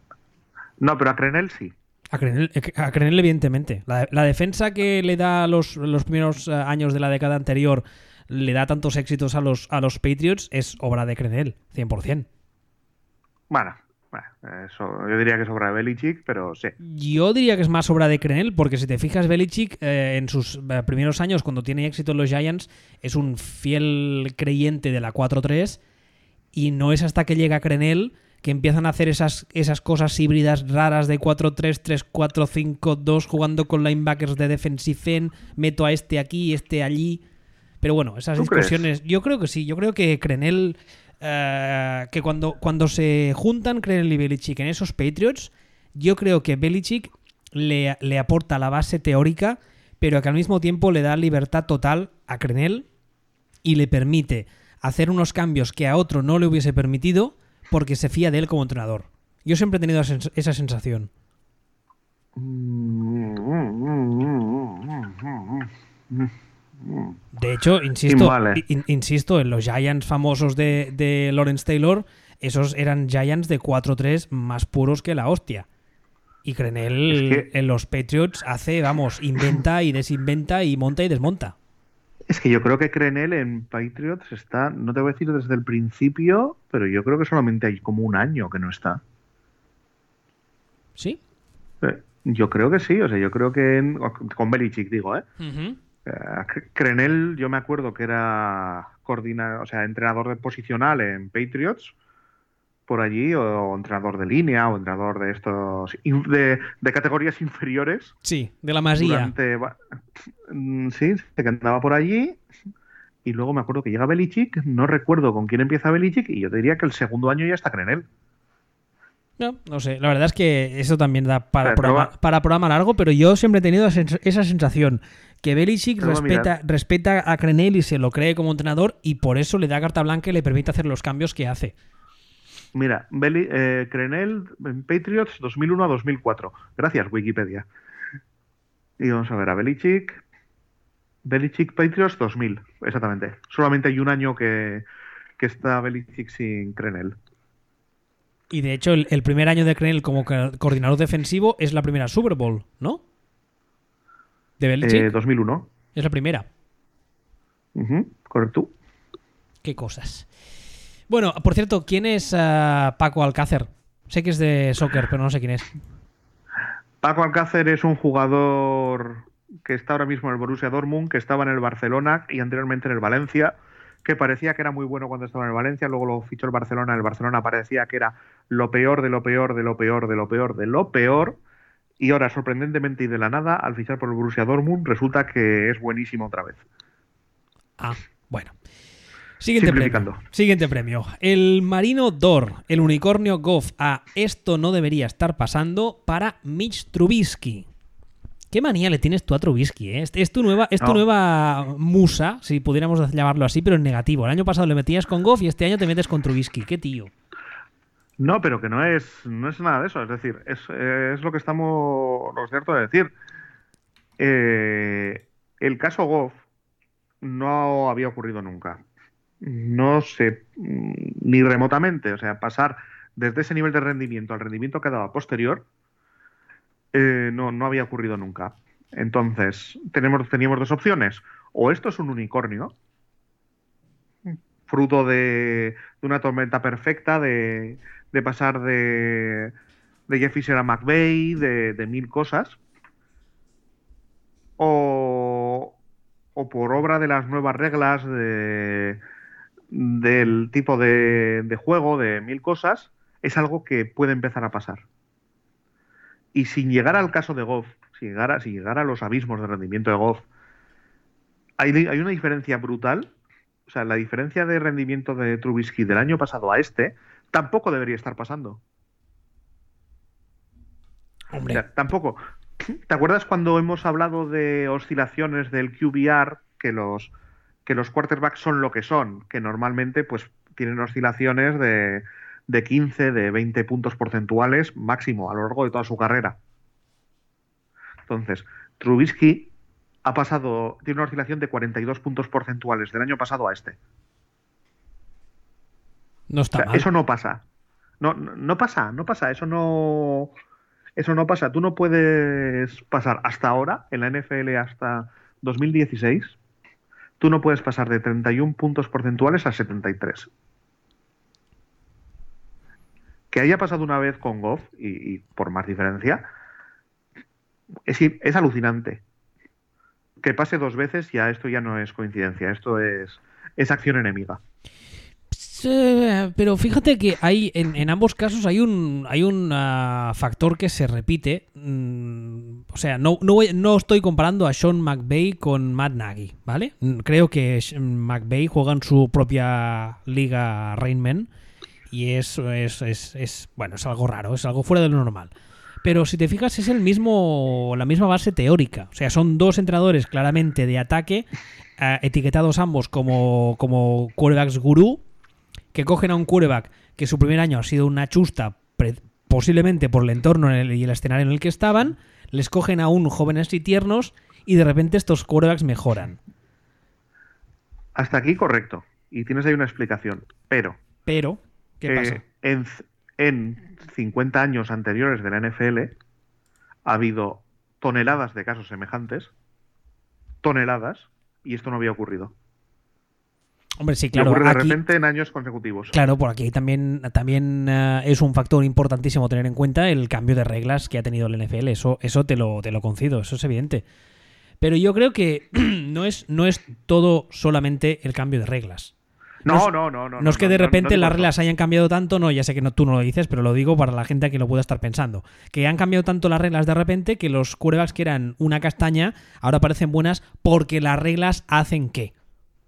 No, pero a Crenel sí. A Crenel, evidentemente. La, defensa que le da los, los primeros eh, años de la década anterior le da tantos éxitos a los, a los Patriots es obra de Crenel, 100%. Bueno, eso, yo diría que es obra de Belichick, pero sí. Yo diría que es más obra de Crenel, porque si te fijas, Belichick eh, en sus eh, primeros años, cuando tiene éxito en los Giants, es un fiel creyente de la 4-3 y no es hasta que llega Crenel que empiezan a hacer esas, esas cosas híbridas raras de 4-3, 3-4, 5-2, jugando con linebackers de defensive end, meto a este aquí, este allí. Pero bueno, esas discusiones, yo creo que sí, yo creo que Crenel, eh, que cuando, cuando se juntan Crenel y Belichick en esos Patriots, yo creo que Belichick le, le aporta la base teórica, pero que al mismo tiempo le da libertad total a Crenel y le permite hacer unos cambios que a otro no le hubiese permitido porque se fía de él como entrenador. Yo siempre he tenido esa sensación. De hecho, insisto, Vale. in- insisto, en los Giants famosos de, de Lawrence Taylor, esos eran Giants de 4-3 más puros que la hostia. Y Crenel Es que- en los Patriots hace, vamos, inventa y desinventa y monta y desmonta. Es que yo creo que Crenel en Patriots está, no te voy a decir desde el principio, pero yo creo que solamente hay como un año que no está. ¿Sí? Eh, Yo creo que sí, o sea, yo creo que en- con Belichick digo, ¿eh? Eh, Crenel, yo me acuerdo que era coordina, o sea, entrenador de posicional en Patriots por allí, o entrenador de línea, o entrenador de estos de, de categorías inferiores. Sí, de la masía. Durante, Mm, sí, que andaba por allí. Y luego me acuerdo que llega Belichick, no recuerdo con quién empieza Belichick, y yo te diría que el segundo año ya está Crenel. No, no sé. La verdad es que eso también da para, Pero programa, para programa largo, pero yo siempre he tenido esa sensación que Belichick respeta, a Crenel y se lo cree como entrenador y por eso le da carta blanca y le permite hacer los cambios que hace. Mira, eh, Crenel en Patriots 2001 a 2004. Gracias, Wikipedia. Y vamos a ver, a Belichick. Belichick Patriots 2000, exactamente. Solamente hay un año que, que está Belichick sin Crenel. Y de hecho, el, el primer año de Crenel como co- coordinador defensivo es la primera Super Bowl, ¿no? De Belichick. Eh, 2001. Es la primera. Correcto. Qué cosas. Bueno, por cierto, ¿quién es ah, Paco Alcácer? Sé que es de soccer, pero no sé quién es. Paco Alcácer es un jugador que está ahora mismo en el Borussia Dortmund, que estaba en el Barcelona y anteriormente en el Valencia, que parecía que era muy bueno cuando estaba en el Valencia, luego lo fichó el Barcelona, el Barcelona parecía que era lo peor de lo peor de lo peor de lo peor de lo peor, y ahora sorprendentemente y de la nada, al fichar por el Borussia Dortmund, resulta que es buenísimo otra vez. Ah, bueno. Siguiente premio. Siguiente premio. El Marino Dor, el unicornio Goff a Esto no debería estar pasando para Mitch Trubisky. ¿Qué manía le tienes tú a Trubisky? eh? Es, es tu nueva, es tu No. nueva musa, si pudiéramos llamarlo así, pero en negativo. El año pasado le metías con Goff y este año te metes con Trubisky. ¿Qué tío? No, pero que no es, no es nada de eso. Es decir, es, es lo que estamos lo cierto de decir. Eh, el caso Goff no había ocurrido nunca. No sé, mm, ni remotamente. O sea, pasar desde ese nivel de rendimiento al rendimiento que daba posterior, eh, no, no había ocurrido nunca. Entonces, tenemos, teníamos dos opciones. O esto es un unicornio, fruto de, de una tormenta perfecta, de, de pasar de, de Jeff Fisher a McVeigh, de, de mil cosas. O, o por obra de las nuevas reglas de, del tipo de, de juego, de mil cosas, es algo que puede empezar a pasar. Y sin llegar al caso de Goff, sin llegar a, sin llegar a los abismos de rendimiento de Goff, hay, hay una diferencia brutal. O sea, la diferencia de rendimiento de Trubisky del año pasado a este tampoco debería estar pasando. O Hombre, sea, tampoco. ¿Te acuerdas cuando hemos hablado de oscilaciones del QBR que los que los quarterbacks son lo que son, que normalmente pues tienen oscilaciones de, de 15, de 20 puntos porcentuales máximo a lo largo de toda su carrera. Entonces, Trubisky ha pasado, tiene una oscilación de 42 puntos porcentuales del año pasado a este. No O está sea, mal. eso no pasa. No, no, no pasa, no pasa, eso no. Eso no pasa. Tú no puedes pasar hasta ahora, en la NFL hasta 2016, tú no puedes pasar de 31 puntos porcentuales a 73. Que haya pasado una vez con Goff, y, y por más diferencia, es, es alucinante. Que pase dos veces, ya esto ya no es coincidencia, esto es, es acción enemiga. Pero fíjate que hay en, ambos casos hay un hay un ah, factor que se repite. Mm, o sea, no, no, no estoy comparando a Sean McVay con Matt Nagy, ¿vale? Mm, Creo que McVay juega en su propia liga Rainman y es, es, es, es- bueno, es algo raro, es algo fuera de lo normal. pero si te fijas es el mismo la misma base teórica. O sea, son dos entrenadores claramente de ataque, eh, etiquetados ambos como, como quarterbacks gurú, que cogen a un quarterback que su primer año ha sido una chusta, posiblemente por el entorno y el escenario en el que estaban, les cogen a un jóvenes y tiernos y de repente estos quarterbacks mejoran. Hasta aquí correcto. Y tienes ahí una explicación. Pero. Pero, ¿qué eh, pasa? En, en 50 años anteriores de la NFL ha habido toneladas de casos semejantes. Toneladas. Y esto no había ocurrido. Hombre, sí, claro. ocurre de aquí- repente en años consecutivos. Claro, por aquí también, también eh, es un factor importantísimo tener en cuenta el cambio de reglas que ha tenido el NFL. Eso, eso te, lo, te lo concido, eso es evidente. Pero yo creo que no es, no es todo solamente el cambio de reglas. No, no no, no, no. Es que de repente las reglas hayan cambiado tanto, no, ya sé que no, tú no lo dices, pero lo digo para la gente que lo pueda estar pensando. Que han cambiado tanto las reglas de repente que los quarterbacks que eran una castaña ahora parecen buenas porque las reglas hacen que.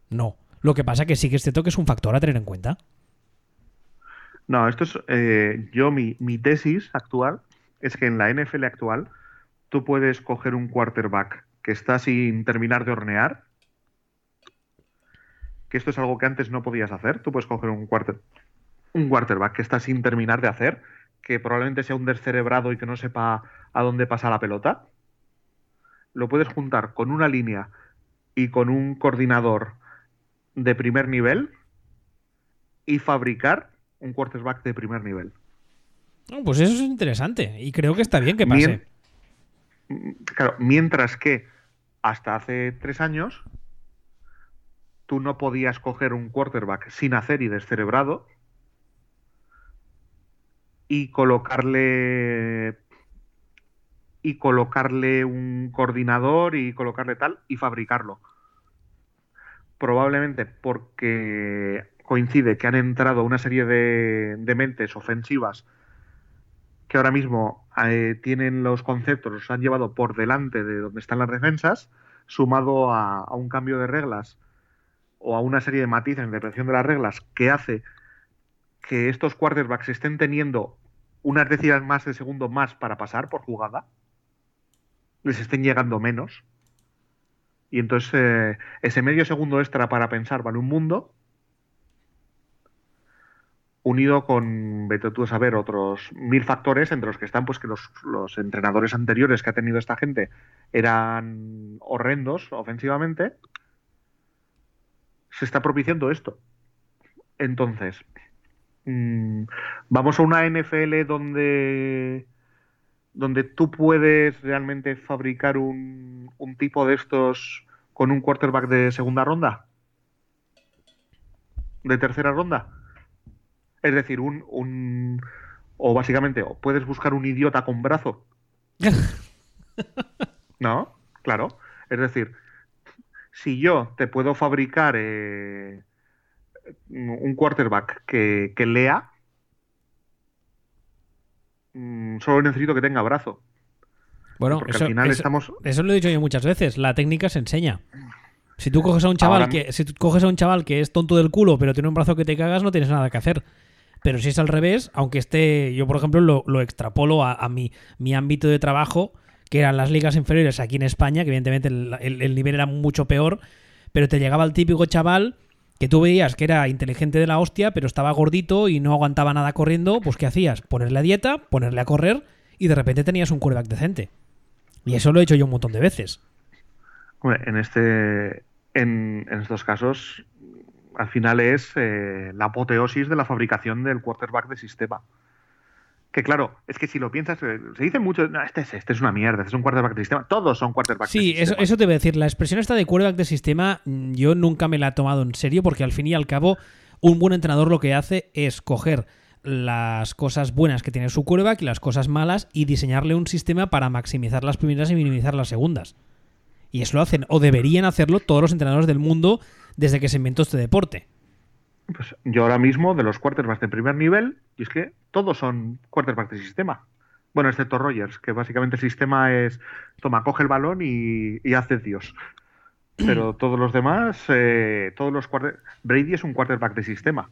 No. Lo que pasa que sí que es cierto que es un factor a tener en cuenta. No, esto es. eh, yo, mi, mi tesis actual es que en la NFL actual tú puedes coger un quarterback que está sin terminar de hornear. Que esto es algo que antes no podías hacer. Tú puedes coger un, un quarterback que está sin terminar de hacer, que probablemente sea un descerebrado y que no sepa a dónde pasa la pelota. Lo puedes juntar con una línea y con un coordinador de primer nivel y fabricar un quarterback de primer nivel. No, pues eso es interesante y creo que está bien que pase. Mien- Claro, mientras que hasta hace tres años tú no podías coger un quarterback sin hacer y descerebrado y colocarle y colocarle un coordinador y colocarle tal y fabricarlo. Probablemente porque coincide que han entrado una serie de, de mentes ofensivas que ahora mismo eh, tienen los conceptos, los han llevado por delante de donde están las defensas, sumado a, un cambio de reglas o a una serie de matices en interpretación de las reglas que hace que estos quarterbacks estén teniendo unas décimas más de segundo más para pasar por jugada, les estén llegando menos. Y entonces eh, ese medio segundo extra para pensar vale un mundo, unido con, vete tú a saber, otros mil factores, entre los que están pues que los, entrenadores anteriores que ha tenido esta gente eran horrendos ofensivamente, se está propiciando esto. Entonces, mm, vamos a una NFL donde, donde tú puedes realmente fabricar un, un tipo de estos con un quarterback de segunda ronda, de tercera ronda. Es decir, un, un o básicamente, o puedes buscar un idiota con brazo. ¿No? Claro. Es decir, si yo te puedo fabricar eh, un quarterback que, que lea, mm, solo necesito que tenga brazo. Bueno, Porque eso, al final eso- estamos. eso lo he dicho yo muchas veces. La técnica se enseña. Si tú coges a un chaval Ahora- que si tú coges a un chaval que es tonto del culo, pero tiene un brazo que te cagas, no tienes nada que hacer. Pero si es al revés, aunque esté, yo por ejemplo lo, lo extrapolo a, a mi, mi ámbito de trabajo, que eran las ligas inferiores aquí en España, que evidentemente el, el- el nivel era mucho peor, pero te llegaba el típico chaval que tú veías que era inteligente de la hostia, pero estaba gordito y no aguantaba nada corriendo, pues ¿qué hacías? Ponerle a dieta, ponerle a correr y de repente tenías un quarterback decente. Y eso lo he hecho yo un montón de veces. Hombre, en este. En, en estos casos, al final es eh, la apoteosis de la fabricación del quarterback de sistema. Que claro, es que si lo piensas, eh, se dice mucho, "No, este, es, este es una mierda, este es un quarterback de sistema. Todos son quarterbacks de Sí, eso, sistema. eso te voy a decir. La expresión esta de quarterback de sistema, mm, yo nunca me la he tomado en serio porque al fin y al cabo, un buen entrenador lo que hace es coger las cosas buenas que tiene su quarterback y las cosas malas y diseñarle un sistema para maximizar las primeras y minimizar las segundas. Y eso lo hacen, o deberían hacerlo todos los entrenadores del mundo desde que se inventó este deporte. Pues yo ahora mismo, de los quarterbacks de primer nivel, y es que todos son quarterbacks de sistema. Bueno, excepto Rogers, que básicamente el sistema es, toma, coge el balón y, y hace Dios. Pero todos los demás, eh, todos los Brady es un quarterback de sistema.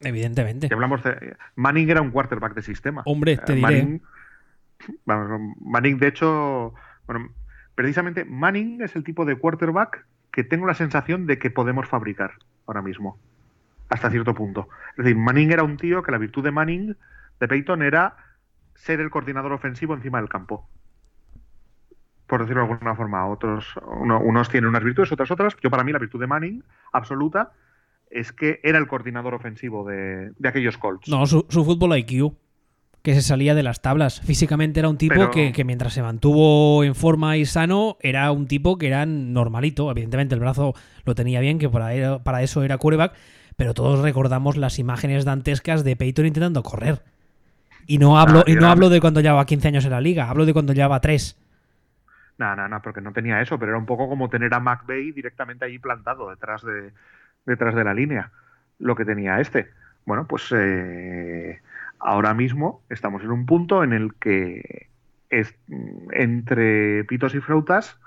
Evidentemente. Si hablamos de. Manning era un quarterback de sistema. Hombre, Eh, te diré. Manning, Manning, de hecho, bueno, precisamente Manning es el tipo de quarterback que tengo la sensación de que podemos fabricar ahora mismo, hasta cierto punto. Es decir, Manning era un tío que la virtud de Manning, de Peyton, era ser el coordinador ofensivo encima del campo. Por decirlo de alguna forma, otros, unos tienen unas virtudes, otras otras. Yo para mí la virtud de Manning, absoluta, es que era el coordinador ofensivo de, aquellos Colts. No, su, fútbol IQ que se salía de las tablas. Físicamente era un tipo que, mientras se mantuvo en forma y sano, era un tipo que era normalito. Evidentemente el brazo lo tenía bien, que para, para eso era quarterback, pero todos recordamos las imágenes dantescas de Peyton intentando correr. Y no hablo, y no hablo de cuando llevaba 15 años en la liga, hablo de cuando llevaba 3. No, no, no, porque no tenía eso, pero era un poco como tener a McVeigh directamente ahí plantado detrás de, detrás de la línea, lo que tenía este. Bueno, pues eh, ahora mismo estamos en un punto en el que es, entre pitos y frutas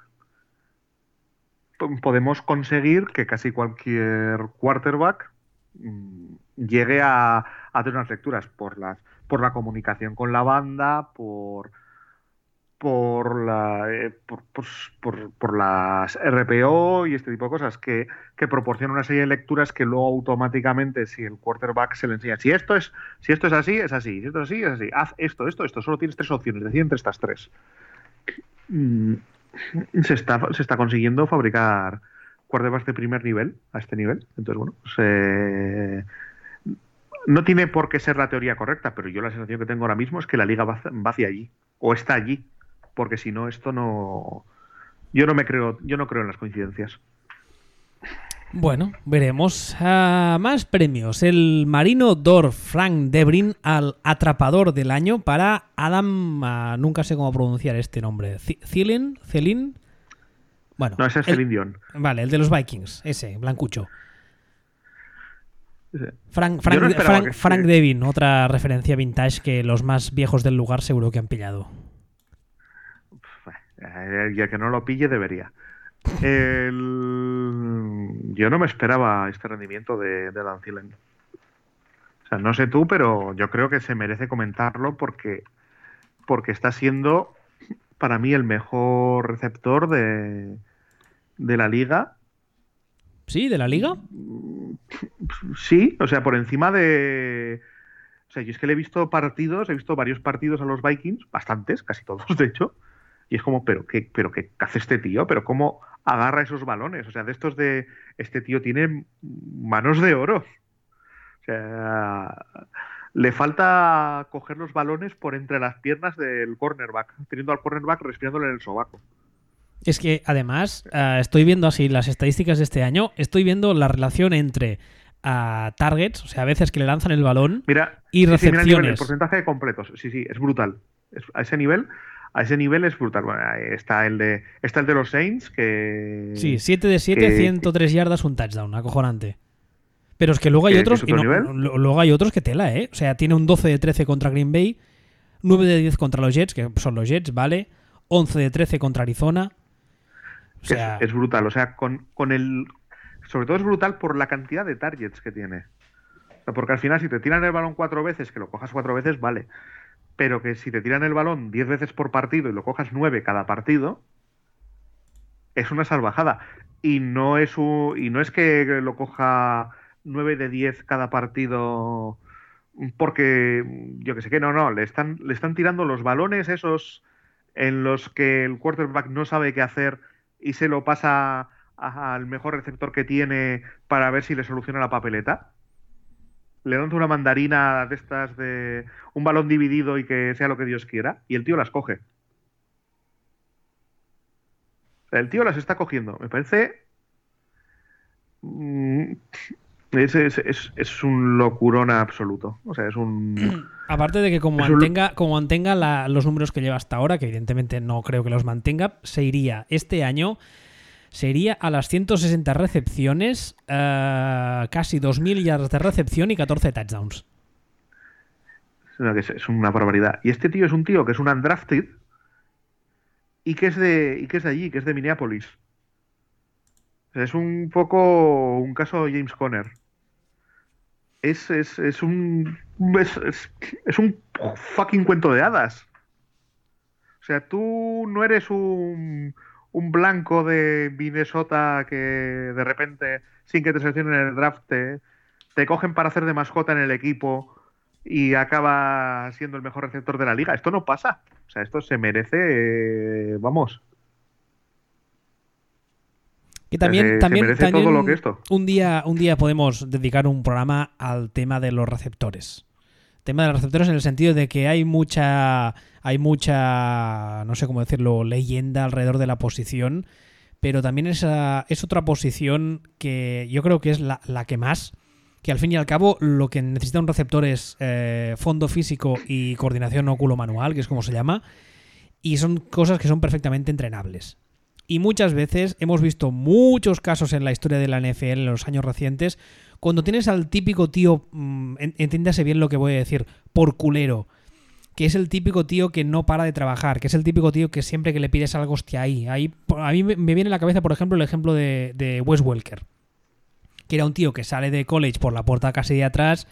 podemos conseguir que casi cualquier quarterback mm, llegue a, hacer unas lecturas por las por la comunicación con la banda, por por, la, eh, por, por, las RPO y este tipo de cosas que, que proporcionan una serie de lecturas que luego automáticamente si el quarterback se le enseña si esto es si esto es así es así si esto es así es así haz esto esto esto solo tienes tres opciones decide entre estas tres mm, se está se está consiguiendo fabricar quarterbacks de primer nivel a este nivel entonces bueno se no tiene por qué ser la teoría correcta, pero yo la sensación que tengo ahora mismo es que la liga va, hacia allí, o está allí, porque si no, esto no. Yo no me creo, yo no creo en las coincidencias. Bueno, veremos. Ah, más premios. El Marino Dor Frank Debrin al atrapador del año para Adam. Ah, nunca sé cómo pronunciar este nombre. ¿Celin? Bueno. No, ese es Celin Dion. Vale, el de los Vikings. Ese, Blancucho. Frank, Frank, Devin, otra referencia vintage que los más viejos del lugar seguro que han pillado. Eh, ya que no lo pille, debería. Yo no me esperaba este rendimiento de, de Dan Thielen. O sea, no sé tú, pero yo creo que se merece comentarlo porque, porque está siendo para mí el mejor receptor de, de la liga ¿Sí? ¿De la liga? Sí, o sea, por encima de. O sea, yo es que le he visto partidos, he visto varios partidos a los Vikings, bastantes, casi todos, de hecho. Y es como, ¿pero qué, pero qué hace este tío? ¿Pero cómo agarra esos balones? O sea, de estos de. Este tío tiene manos de oro. O sea. Le falta coger los balones por entre las piernas del cornerback, teniendo al cornerback respirándole en el sobaco. Es que además eh, estoy viendo así las estadísticas de este año, estoy viendo la relación entre uh, targets, o sea, a veces que le lanzan el balón y recepciones. el, porcentaje de completos, sí, sí, es brutal. a ese nivel, a ese nivel es brutal. Bueno, está el de está el de los Saints que Sí, 7 de 7, 103 yardas, un touchdown, acojonante. Pero es que luego hay otros luego hay otros que tela, ¿eh? O sea, tiene un 12 de 13 contra Green Bay, 9 de 10 contra los Jets, que son los Jets, ¿vale? 11 de 13 contra Arizona, es, brutal, o sea, con, con, el... Sobre todo es brutal por la cantidad de targets que tiene. porque al final si te tiran el balón cuatro veces, que lo cojas cuatro veces, vale. Pero que si te tiran el balón diez veces por partido y lo cojas nueve cada partido, es una salvajada. Y no es, y no es que lo coja nueve de diez cada partido porque yo que sé que no, no, le están, le están tirando los balones esos en los que el quarterback no sabe qué hacer y se lo pasa al mejor receptor que tiene para ver si le soluciona la papeleta. Le dan una mandarina de estas de un balón dividido y que sea lo que Dios quiera, y el tío las coge. el tío las está cogiendo. Me parece. Mm, es, un locurón absoluto. O sea, es un. Aparte de que, como mantenga, como mantenga los números que lleva hasta ahora, que evidentemente no creo que los mantenga, se iría este año. Se iría a las 160 recepciones, uh, casi 2.000 yardas de recepción y 14 touchdowns. Es una barbaridad. Y este tío es un tío que es un undrafted y que es de, y que es de allí, que es de Minneapolis. Es un poco un caso James Conner es, es, es un. Es, un fucking cuento de hadas. sea, tú no eres un, un blanco de Minnesota que de repente, sin que te seleccionen en el draft, te, te cogen para hacer de mascota en el equipo y acaba siendo el mejor receptor de la liga. Esto no pasa. O sea, esto se merece, eh, vamos, Que también, se- también, también todo lo que esto. Un día, un día podemos dedicar un programa al tema de los receptores. Tema de los receptores en el sentido de que hay mucha, hay mucha, no sé cómo decirlo, leyenda alrededor de la posición, pero también esa es otra posición que yo creo que es la, la que más, que al fin y al cabo lo que necesita un receptor es eh, fondo físico y coordinación óculo-manual, que es como se llama, y son cosas que son perfectamente entrenables. Y muchas veces hemos visto muchos casos en la historia de la NFL en los años recientes, cuando tienes al típico tío, mm, en- entiéndase bien lo que voy a decir, por culero, que es el típico tío que no para de trabajar, que es el típico tío que siempre que le pides algo, hostia, ahí, ahí. A mí me me viene a la cabeza, por ejemplo, el ejemplo de, de Wes Welker, que era un tío que sale de college por la puerta casi de atrás,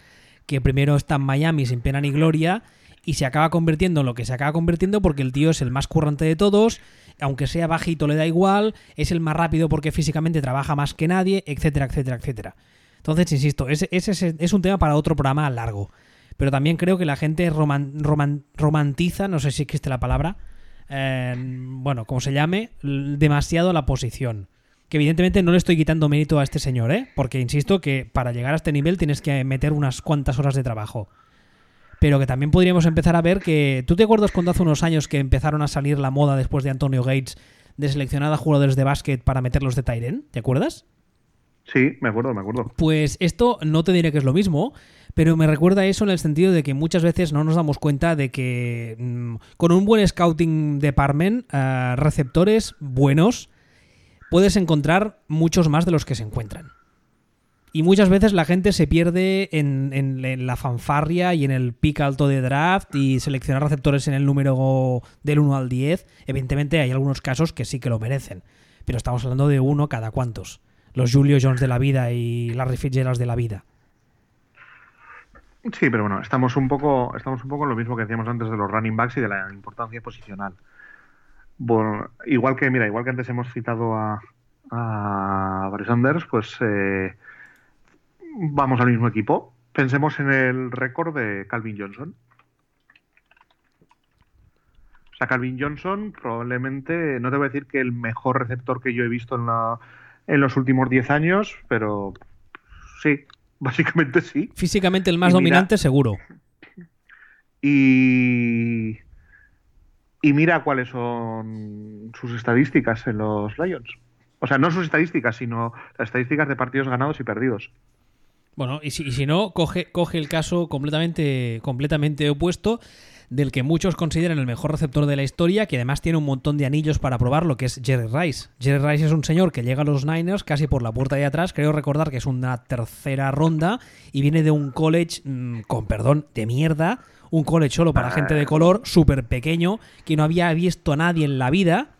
que primero está en Miami sin pena ni gloria, y se acaba convirtiendo en lo que se acaba convirtiendo porque el tío es el más currante de todos, aunque sea bajito le da igual, es el más rápido porque físicamente trabaja más que nadie, etcétera, etcétera, etcétera. Entonces, insisto, ese, es, un tema para otro programa largo. Pero también creo que la gente roman- roman- romantiza, no sé si existe la palabra, eh, bueno, como se llame, demasiado la posición. Que evidentemente no le estoy quitando mérito a este señor, ¿eh? Porque insisto que para llegar a este nivel tienes que meter unas cuantas horas de trabajo. Pero que también podríamos empezar a ver que. ¿Tú te acuerdas cuando hace unos años que empezaron a salir la moda después de Antonio Gates de seleccionar a jugadores de básquet para meterlos de Tyren? ¿Te acuerdas? Sí, me acuerdo, me acuerdo. Pues esto no te diré que es lo mismo, pero me recuerda eso en el sentido de que muchas veces no nos damos cuenta de que mm, con un buen scouting department, eh, receptores buenos, puedes encontrar muchos más de los que se encuentran. Y muchas veces la gente se pierde en, en- la fanfarria y en el pick alto de draft y seleccionar receptores en el número del 1 al 10. Evidentemente hay algunos casos que sí que lo merecen, pero estamos hablando de uno cada cuantos. Los Julio Jones de la vida y Larry Fitzgerald de la vida. Sí, pero bueno, estamos un poco, estamos un poco en lo mismo que decíamos antes de los running backs y de la importancia posicional. Bueno, igual que, mira, igual que antes hemos citado a, a Barry Sanders, pues eh, vamos al mismo equipo. Pensemos en el récord de Calvin Johnson. O sea, Calvin Johnson probablemente, no te voy a decir que el mejor receptor que yo he visto en, la, en los últimos 10 años, pero sí, básicamente sí. Físicamente el más Y mira- dominante, seguro. Y, y mira cuáles son sus estadísticas en los Lions. O sea, no sus estadísticas, sino las estadísticas de partidos ganados y perdidos. Bueno, y si, no, coge, coge el caso completamente, completamente opuesto del que muchos consideran el mejor receptor de la historia, que además tiene un montón de anillos para probarlo, que es Jerry Rice. Jerry Rice es un señor que llega a los Niners casi por la puerta de atrás, creo recordar que es una tercera ronda y viene de un college, mm, con perdón, de mierda, un college solo para gente de color, súper pequeño, que no había visto a nadie en la vida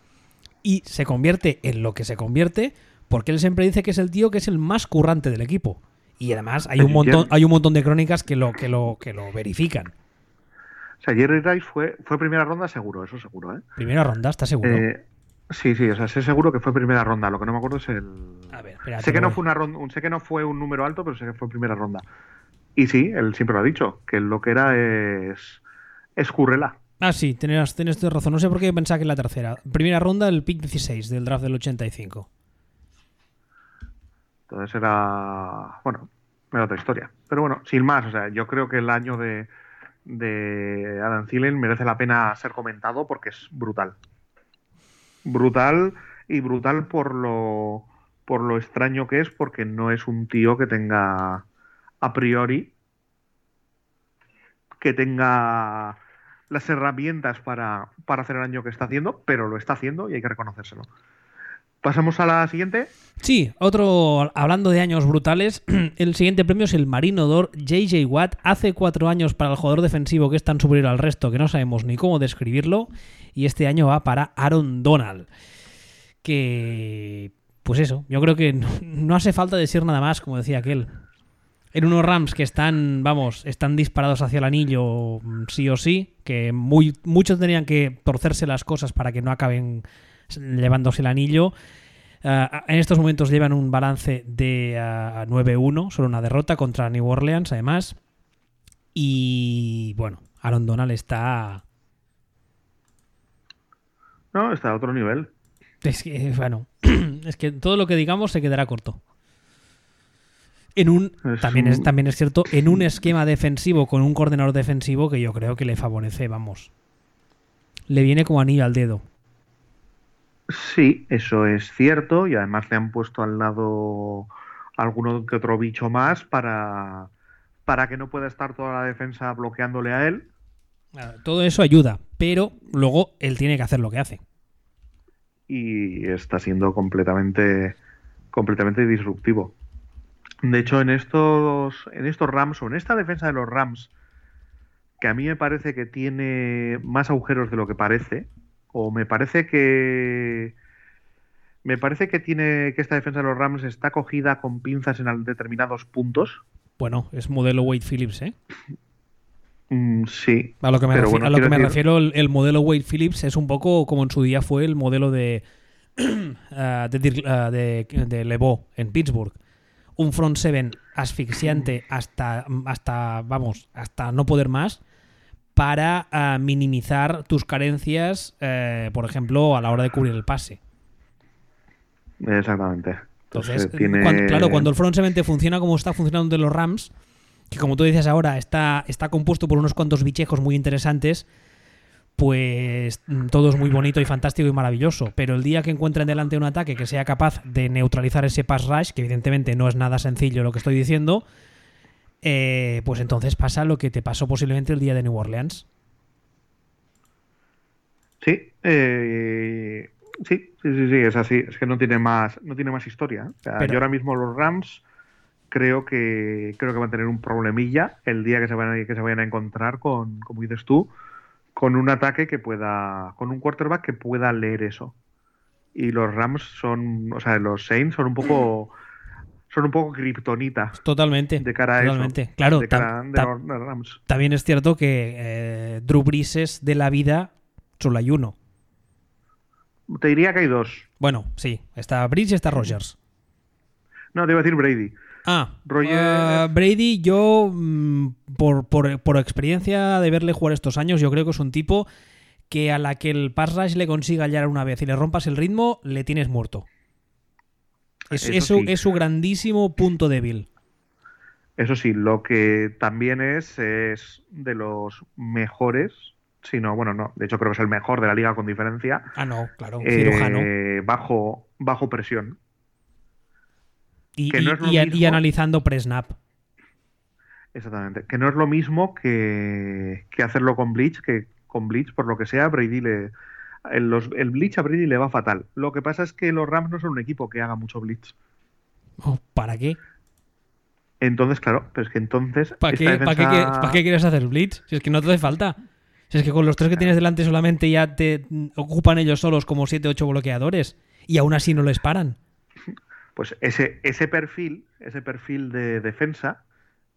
y se convierte en lo que se convierte porque él siempre dice que es el tío que es el más currante del equipo. Y además hay un montón, hay un montón de crónicas que lo, que lo, que lo verifican. O sea, Jerry Rice fue, fue primera ronda seguro, eso seguro, ¿eh? Primera ronda, ¿estás seguro? Eh, sí, sí, o sea, sé seguro que fue primera ronda. Lo que no me acuerdo es el. A ver, espérate, sé que no fue una ronda, sé que no fue un número alto, pero sé que fue primera ronda. Y sí, él siempre lo ha dicho, que lo que era es. es Currela. Ah, sí, tienes, tienes razón. No sé por qué pensaba que es la tercera. Primera ronda, el pick 16 del draft del 85. Entonces era, bueno, era otra historia. Pero bueno, sin más, o sea, yo creo que el año de, Adam Thielen merece la pena ser comentado porque es brutal. Brutal y brutal por lo, por lo extraño que es, porque no es un tío que tenga a priori que tenga las herramientas para, para hacer el año que está haciendo, pero lo está haciendo y hay que reconocérselo. Pasamos a la siguiente. Sí, otro, hablando de años brutales, el siguiente premio es el Marino d'Or JJ Watt. Hace cuatro años para el jugador defensivo que es tan superior al resto que no sabemos ni cómo describirlo. Y este año va para Aaron Donald. Que, pues eso, yo creo que no, hace falta decir nada más, como decía aquel. En unos Rams que están, vamos, están disparados hacia el anillo mm, sí o sí, que muy, muchos tenían que torcerse las cosas para que no acaben llevándose el anillo. Uh, en estos momentos llevan un balance de uh, 9-1, solo una derrota contra New Orleans, además. Y bueno, Aaron Donald está. No, está a otro nivel. Es que, bueno, es que todo lo que digamos se quedará corto. En un, Es también, es, también es cierto, en un esquema defensivo con un coordinador defensivo que yo creo que le favorece, vamos. Le viene como anillo al dedo. Sí, eso es cierto. Y además le han puesto al lado alguno que otro bicho más para, para que no pueda estar toda la defensa bloqueándole a él. Todo eso ayuda, pero luego él tiene que hacer lo que hace. y está siendo completamente completamente disruptivo. De hecho, en estos en estos Rams o en esta defensa de los Rams que a mí me parece que tiene más agujeros de lo que parece o me parece que me parece que tiene que esta defensa de los Rams está cogida con pinzas en determinados puntos. Bueno, es modelo Wade Phillips, ¿eh? Mm, sí, A lo que me, Pero refi- bueno, a lo que me decir- refiero, el, el modelo Wade Phillips es un poco como en su día fue el modelo de, ah, de, ah, de, de LeBeau en Pittsburgh. Un front seven asfixiante hasta, hasta, vamos, hasta no poder más para ah, minimizar tus carencias, eh, por ejemplo, a la hora de cubrir el pase. exactamente. Entonces, Entonces, tiene- cuan- claro, cuando el front seven te funciona como está funcionando de los Rams, que como tú dices ahora, está, está compuesto por unos cuantos bichejos muy interesantes, pues mm, todo es muy bonito y fantástico y maravilloso. Pero el día que encuentren delante un ataque que sea capaz de neutralizar ese pass rush, que evidentemente no es nada sencillo lo que estoy diciendo, eh, pues entonces pasa lo que te pasó posiblemente el día de New Orleans. Sí, eh, sí, sí, sí, sí, es así. Es que no tiene más, no tiene más historia. O sea, Pero- yo ahora mismo los Rams creo que creo que van a tener un problemilla el día que se van a, que se vayan a encontrar con, como dices tú, con un ataque que pueda, con un quarterback que pueda leer eso. Y los Rams son, o sea, los Saints son un poco, son un poco kriptonita Totalmente. de cara a totalmente. eso. Claro, de cara tam- Rams. también es cierto que eh, Drew Brees de la vida solo hay uno. Te diría que hay dos. Bueno, sí, está Brees y está Rogers. No, te iba a decir Brady. Ah, Rogers- eh, Brady, yo, mm, por, por- por experiencia de verle jugar estos años, yo creo que es un tipo que a la que el pass rush le consiga hallar una vez y le rompas el ritmo, le tienes muerto. Es, Eso es su, sí. es su grandísimo punto débil. Eso sí, lo que también es, es de los mejores, si no, bueno, no, de hecho creo que es el mejor de la liga con diferencia, Ah, no, claro, eh, cirujano. bajo, bajo presión. Y, no y- analizando pre-snap. Exactamente. Que no es lo mismo que, que hacerlo con Bleach, que con Bleach, por lo que sea, Brady le. El, los- el Bleach a Brady le va fatal. Lo que pasa es que los Rams no son un equipo que haga mucho Bleach. Oh, ¿Para qué? Entonces, claro, pero es que entonces. ¿Para qué, ¿para qué, defensa- quie- para qué quieres hacer blitz? Si es que no te hace falta. Si es que con los tres que tienes delante solamente ya te ocupan ellos solos como 7 8 bloqueadores. Y aún así no les paran. Pues ese, ese perfil, ese perfil de defensa,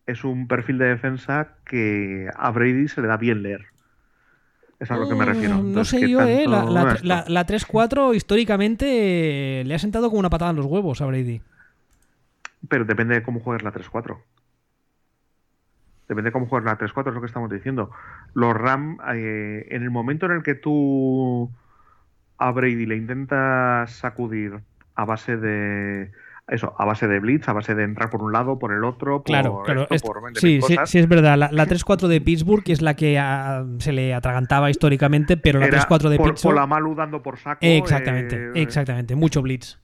es un perfil de defensa que a Brady se le da bien leer. Es a lo que me refiero. Mm, No Entonces, sé ¿qué yo, ¿eh? La, la, la- la 3-4 históricamente eh, le ha sentado como una patada en los huevos a Brady. Pero depende de cómo juegues la 3-4. Depende de cómo juegues la 3-4, es lo que estamos diciendo. Los Ram, eh, en el momento en el que tú a Brady le intentas sacudir a base de. Eso, a base de blitz, a base de entrar por un lado, por el otro, por Claro, claro. esto, es- por 20.000 sí, sí, sí, es verdad. La, la 3-4 de Pittsburgh es la que ah, se le atragantaba históricamente, pero la Era 3-4 de por, Pittsburgh. por la Malu dando por saco. Exactamente, eh, exactamente. Mucho blitz.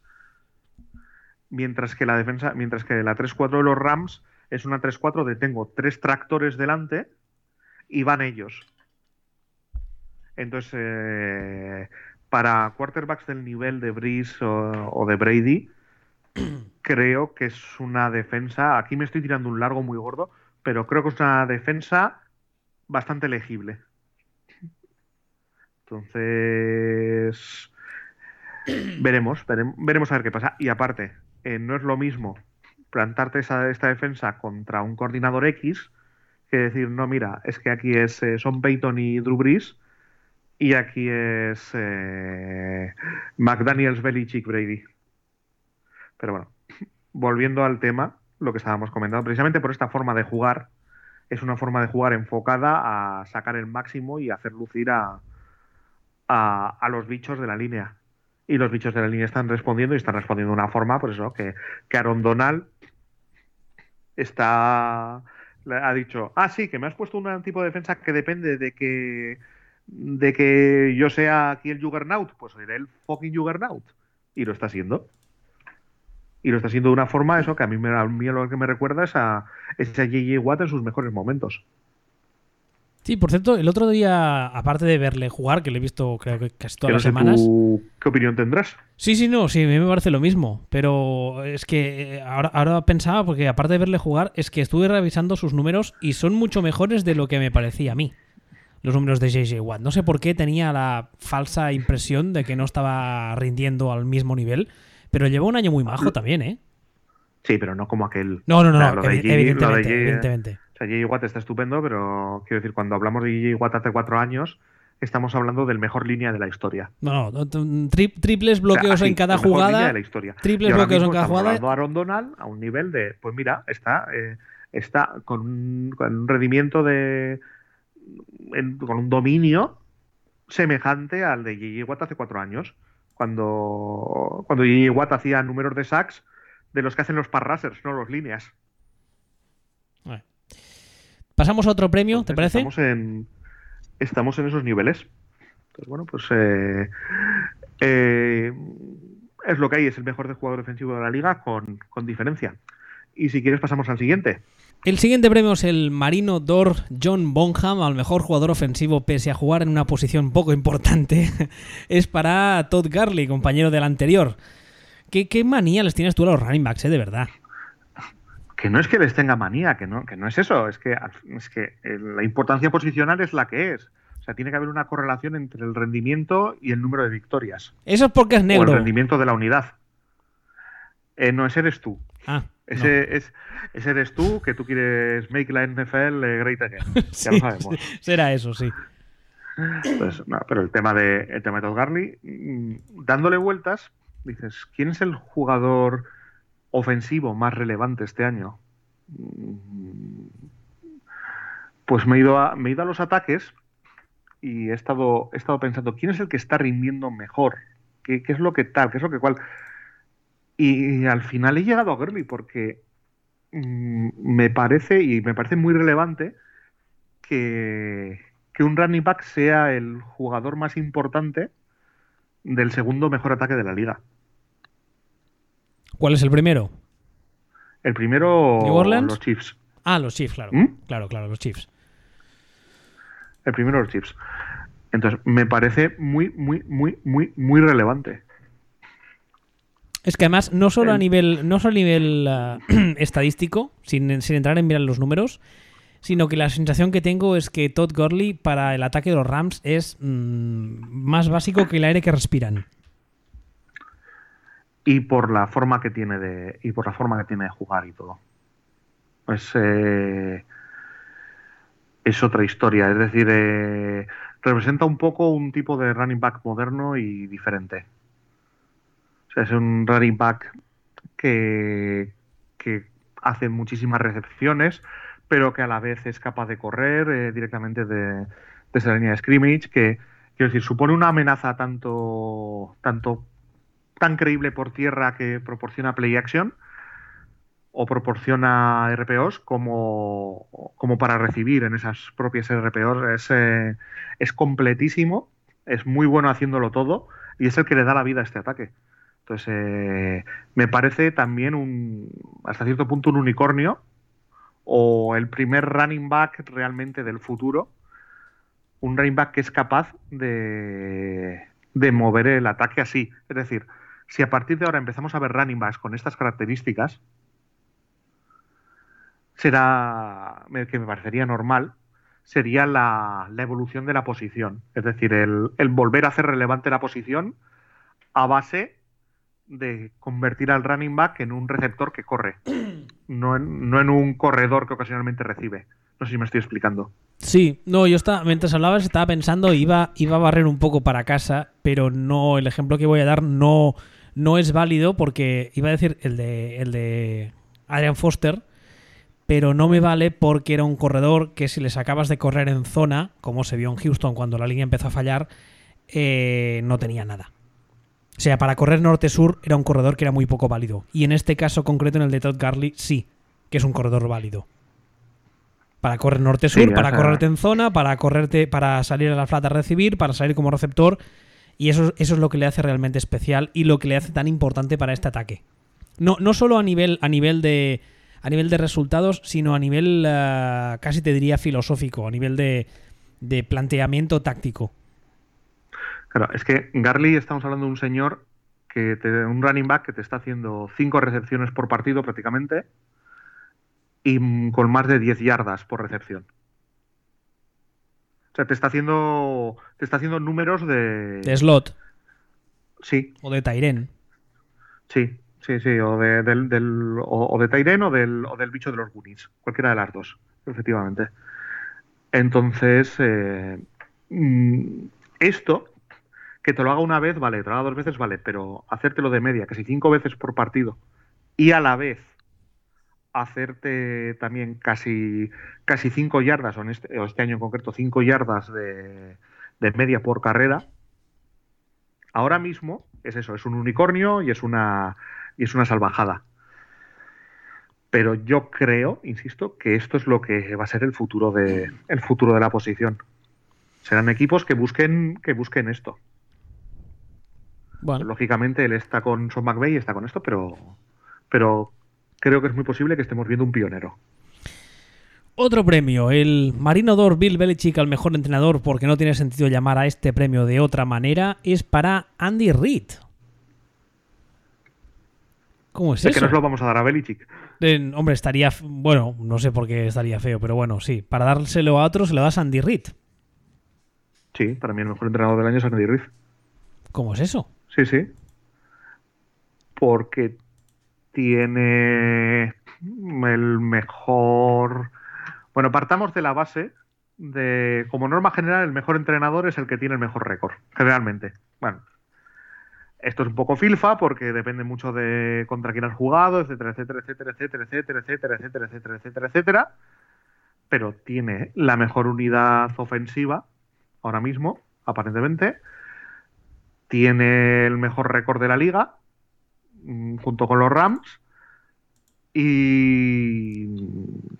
Mientras que la defensa, mientras que la 3-4 de los Rams es una 3-4 de tengo tres tractores delante y van ellos. Entonces, eh, para quarterbacks del nivel de Breeze o, o de Brady, creo que es una defensa. Aquí me estoy tirando un largo muy gordo, pero creo que es una defensa bastante legible. Entonces, veremos, verem- veremos a ver qué pasa. Y aparte, eh, no es lo mismo plantarte esta defensa contra un coordinador X que decir, no, mira, es que aquí es eh, Son Payton y Drew Brees y aquí es eh, McDaniels, Belichick, Brady. Pero bueno, volviendo al tema, lo que estábamos comentando, precisamente por esta forma de jugar, es una forma de jugar enfocada a sacar el máximo y hacer lucir a, a, los bichos de la línea. Y los bichos de la línea están respondiendo y están respondiendo de una forma, por eso, que, que Aaron Donald está ha dicho, ah, sí, que me has puesto un tipo de defensa que depende de que de que yo sea aquí el Juggernaut, pues seré el fucking Juggernaut. Y lo está haciendo. Y lo está haciendo de una forma, eso, que a mí, me, a mí lo que me recuerda es a ese J.J. Watt en sus mejores momentos. Sí, por cierto, el otro día, aparte de verle jugar, que le he visto creo que casi todas las semanas. ¿Qué opinión tendrás? Sí, sí, no, sí, a mí me parece lo mismo. Pero es que eh, ahora, ahora pensaba, porque aparte de verle jugar, es que estuve revisando sus números y son mucho mejores de lo que me parecía a mí. Los números de JJ Watt. No sé por qué tenía la falsa impresión de que no estaba rindiendo al mismo nivel, pero lleva un año muy majo también, ¿eh? Sí, pero no como aquel. No, no, no, evidentemente, evidentemente. O sea, J.J. Watt está estupendo, pero quiero decir, cuando hablamos de J.J. Watt hace cuatro años, estamos hablando del mejor línea de la historia. No, no, triples bloqueos en cada jugada. De la historia. Triples bloqueos en cada jugada. a Aaron Donald a un nivel de, pues mira, está, eh, está con, un, rendimiento de, con un dominio semejante al de J.J. Watt hace cuatro años, cuando cuando J.J. Watt hacía números de sacks de los que hacen los parrasers, no los líneas. Pasamos a otro premio, ¿te parece? Estamos en, estamos en esos niveles. Entonces, bueno, pues eh, eh, es lo que hay, es el mejor jugador defensivo de la liga con, diferencia. Y si quieres pasamos al siguiente. El siguiente premio es el Marino Dor John Bonham al mejor jugador ofensivo pese a jugar en una posición poco importante. es para Todd Garley, compañero del anterior. ¿Qué, ¿Qué, manía les tienes tú a los running backs, eh, de verdad? que no es que les tenga manía, que no, que no es eso, es que, es que la importancia posicional es la que es. O sea, tiene que haber una correlación entre el rendimiento y el número de victorias. Eso es porque es negro. O el rendimiento de la unidad. Eh, no, ese eres tú. Ah, ese, es, ese eres tú que tú quieres make la NFL great again. ya lo sabemos. Será eso, sí. Pues, no, pero el tema de, el tema de Todd Garley, mm, dándole vueltas, dices, ¿quién es el jugador ofensivo más relevante este año? Pues me he ido a, me he ido a los ataques y he estado, he estado pensando, ¿quién es el que está rindiendo mejor? ¿Qué, es lo que tal? ¿Qué es lo que cual? Y, al final he llegado a Gurley porque mm, me parece, y me parece muy relevante, que, que un running back sea el jugador más importante del segundo mejor ataque de la liga. ¿Cuál es el primero? El primero, ¿New Orleans? los Chiefs. Ah, los Chiefs, claro. ¿Mm? Claro, claro, los Chiefs. El primero, los Chiefs. Entonces, me parece muy, muy, muy, muy, muy relevante. Es que además, no solo a nivel, no solo a nivel ah, estadístico, sin, entrar en mirar los números, sino que la sensación que tengo es que Todd Gurley para el ataque de los Rams es mm, más básico que el aire que respiran. Y por la forma que tiene de y por la forma que tiene de jugar y todo. Pues eh, es otra historia. Es decir eh, representa un poco un tipo de running back moderno y diferente o sea es un running back que, hace muchísimas recepciones pero que a la vez es capaz de correr eh, directamente de, desde la línea de scrimmage que quiero decir supone una amenaza tanto tanto tan creíble por tierra que proporciona play action o proporciona RPOs como, como para recibir en esas propias RPOs. Eh, es completísimo, es muy bueno haciéndolo todo y es el que le da la vida a este ataque. Entonces, eh, me parece también un, hasta cierto punto un unicornio o el primer running back realmente del futuro. Un running back que es capaz de, de mover el ataque así. Es decir, si a partir de ahora empezamos a ver running backs con estas características, será, que me parecería normal, sería la, evolución de la posición. Es decir, el, volver a hacer relevante la posición a base de convertir al running back en un receptor que corre, no en, no en un corredor que ocasionalmente recibe. No sé si me estoy explicando. Sí, no, yo estaba, mientras hablabas estaba pensando, iba, iba a barrer un poco para casa, pero no, el ejemplo que voy a dar no, no es válido porque iba a decir el de, el de Adrian Foster, pero no me vale porque era un corredor que si les acabas de correr en zona, como se vio en Houston cuando la línea empezó a fallar, eh, no tenía nada. O sea, para correr norte-sur era un corredor que era muy poco válido. Y en este caso concreto, en el de Todd Garley, sí, que es un corredor válido. Para correr norte-sur, Sí, para correrte en zona, para correrte, para salir a la flata a recibir, para salir como receptor. Y eso, eso es lo que le hace realmente especial y lo que le hace tan importante para este ataque. No, no solo a nivel, a nivel de. A nivel de resultados, sino a nivel ah, casi te diría filosófico, a nivel de, de planteamiento táctico. Claro, es que Garley estamos hablando de un señor que te, un running back que te está haciendo cinco recepciones por partido prácticamente y con más de 10 yardas por recepción. O sea, te está haciendo te está haciendo números de, De slot sí, o de Tyren. sí, sí, sí, o de del, del- o, o de Tyren o del o del bicho de los Goonies, cualquiera de las dos, efectivamente. Entonces, eh, mm, esto que te lo haga una vez, vale, te lo haga dos veces, vale, pero hacértelo de media, casi cinco veces por partido, y a la vez hacerte también casi, cinco yardas, o, en este, o este año en concreto, cinco yardas de, de media por carrera, ahora mismo es eso, es un unicornio y es una, y es una salvajada. Pero yo creo, insisto, que esto es lo que va a ser el futuro de, el futuro de la posición. Serán equipos que busquen, que busquen esto. Bueno, Lógicamente él está con McVay y está con esto, pero, pero creo que es muy posible que estemos viendo un pionero. otro premio, el Marino d'Or Bill Belichick al mejor entrenador, porque no tiene sentido llamar a este premio de otra manera, es para Andy Reid. ¿Cómo es Es que eso? nos lo vamos a dar a Belichick. Eh, hombre, estaría. Bueno, no sé por qué estaría feo, pero bueno, sí. Para dárselo a otro se lo das a Andy Reid. Sí, para mí el mejor entrenador del año es Andy Reid. ¿Cómo es eso? Sí, sí. Porque tiene el mejor. Bueno, partamos de la base de, como norma general, el mejor entrenador es el que tiene el mejor récord, generalmente. Bueno, esto es un poco filfa porque depende mucho de contra quién has jugado, etcétera, etcétera, etcétera, etcétera, etcétera, etcétera, etcétera, etcétera, etcétera, etcétera. Pero tiene la mejor unidad ofensiva ahora mismo, aparentemente tiene el mejor récord de la liga, mm, junto con los Rams. Y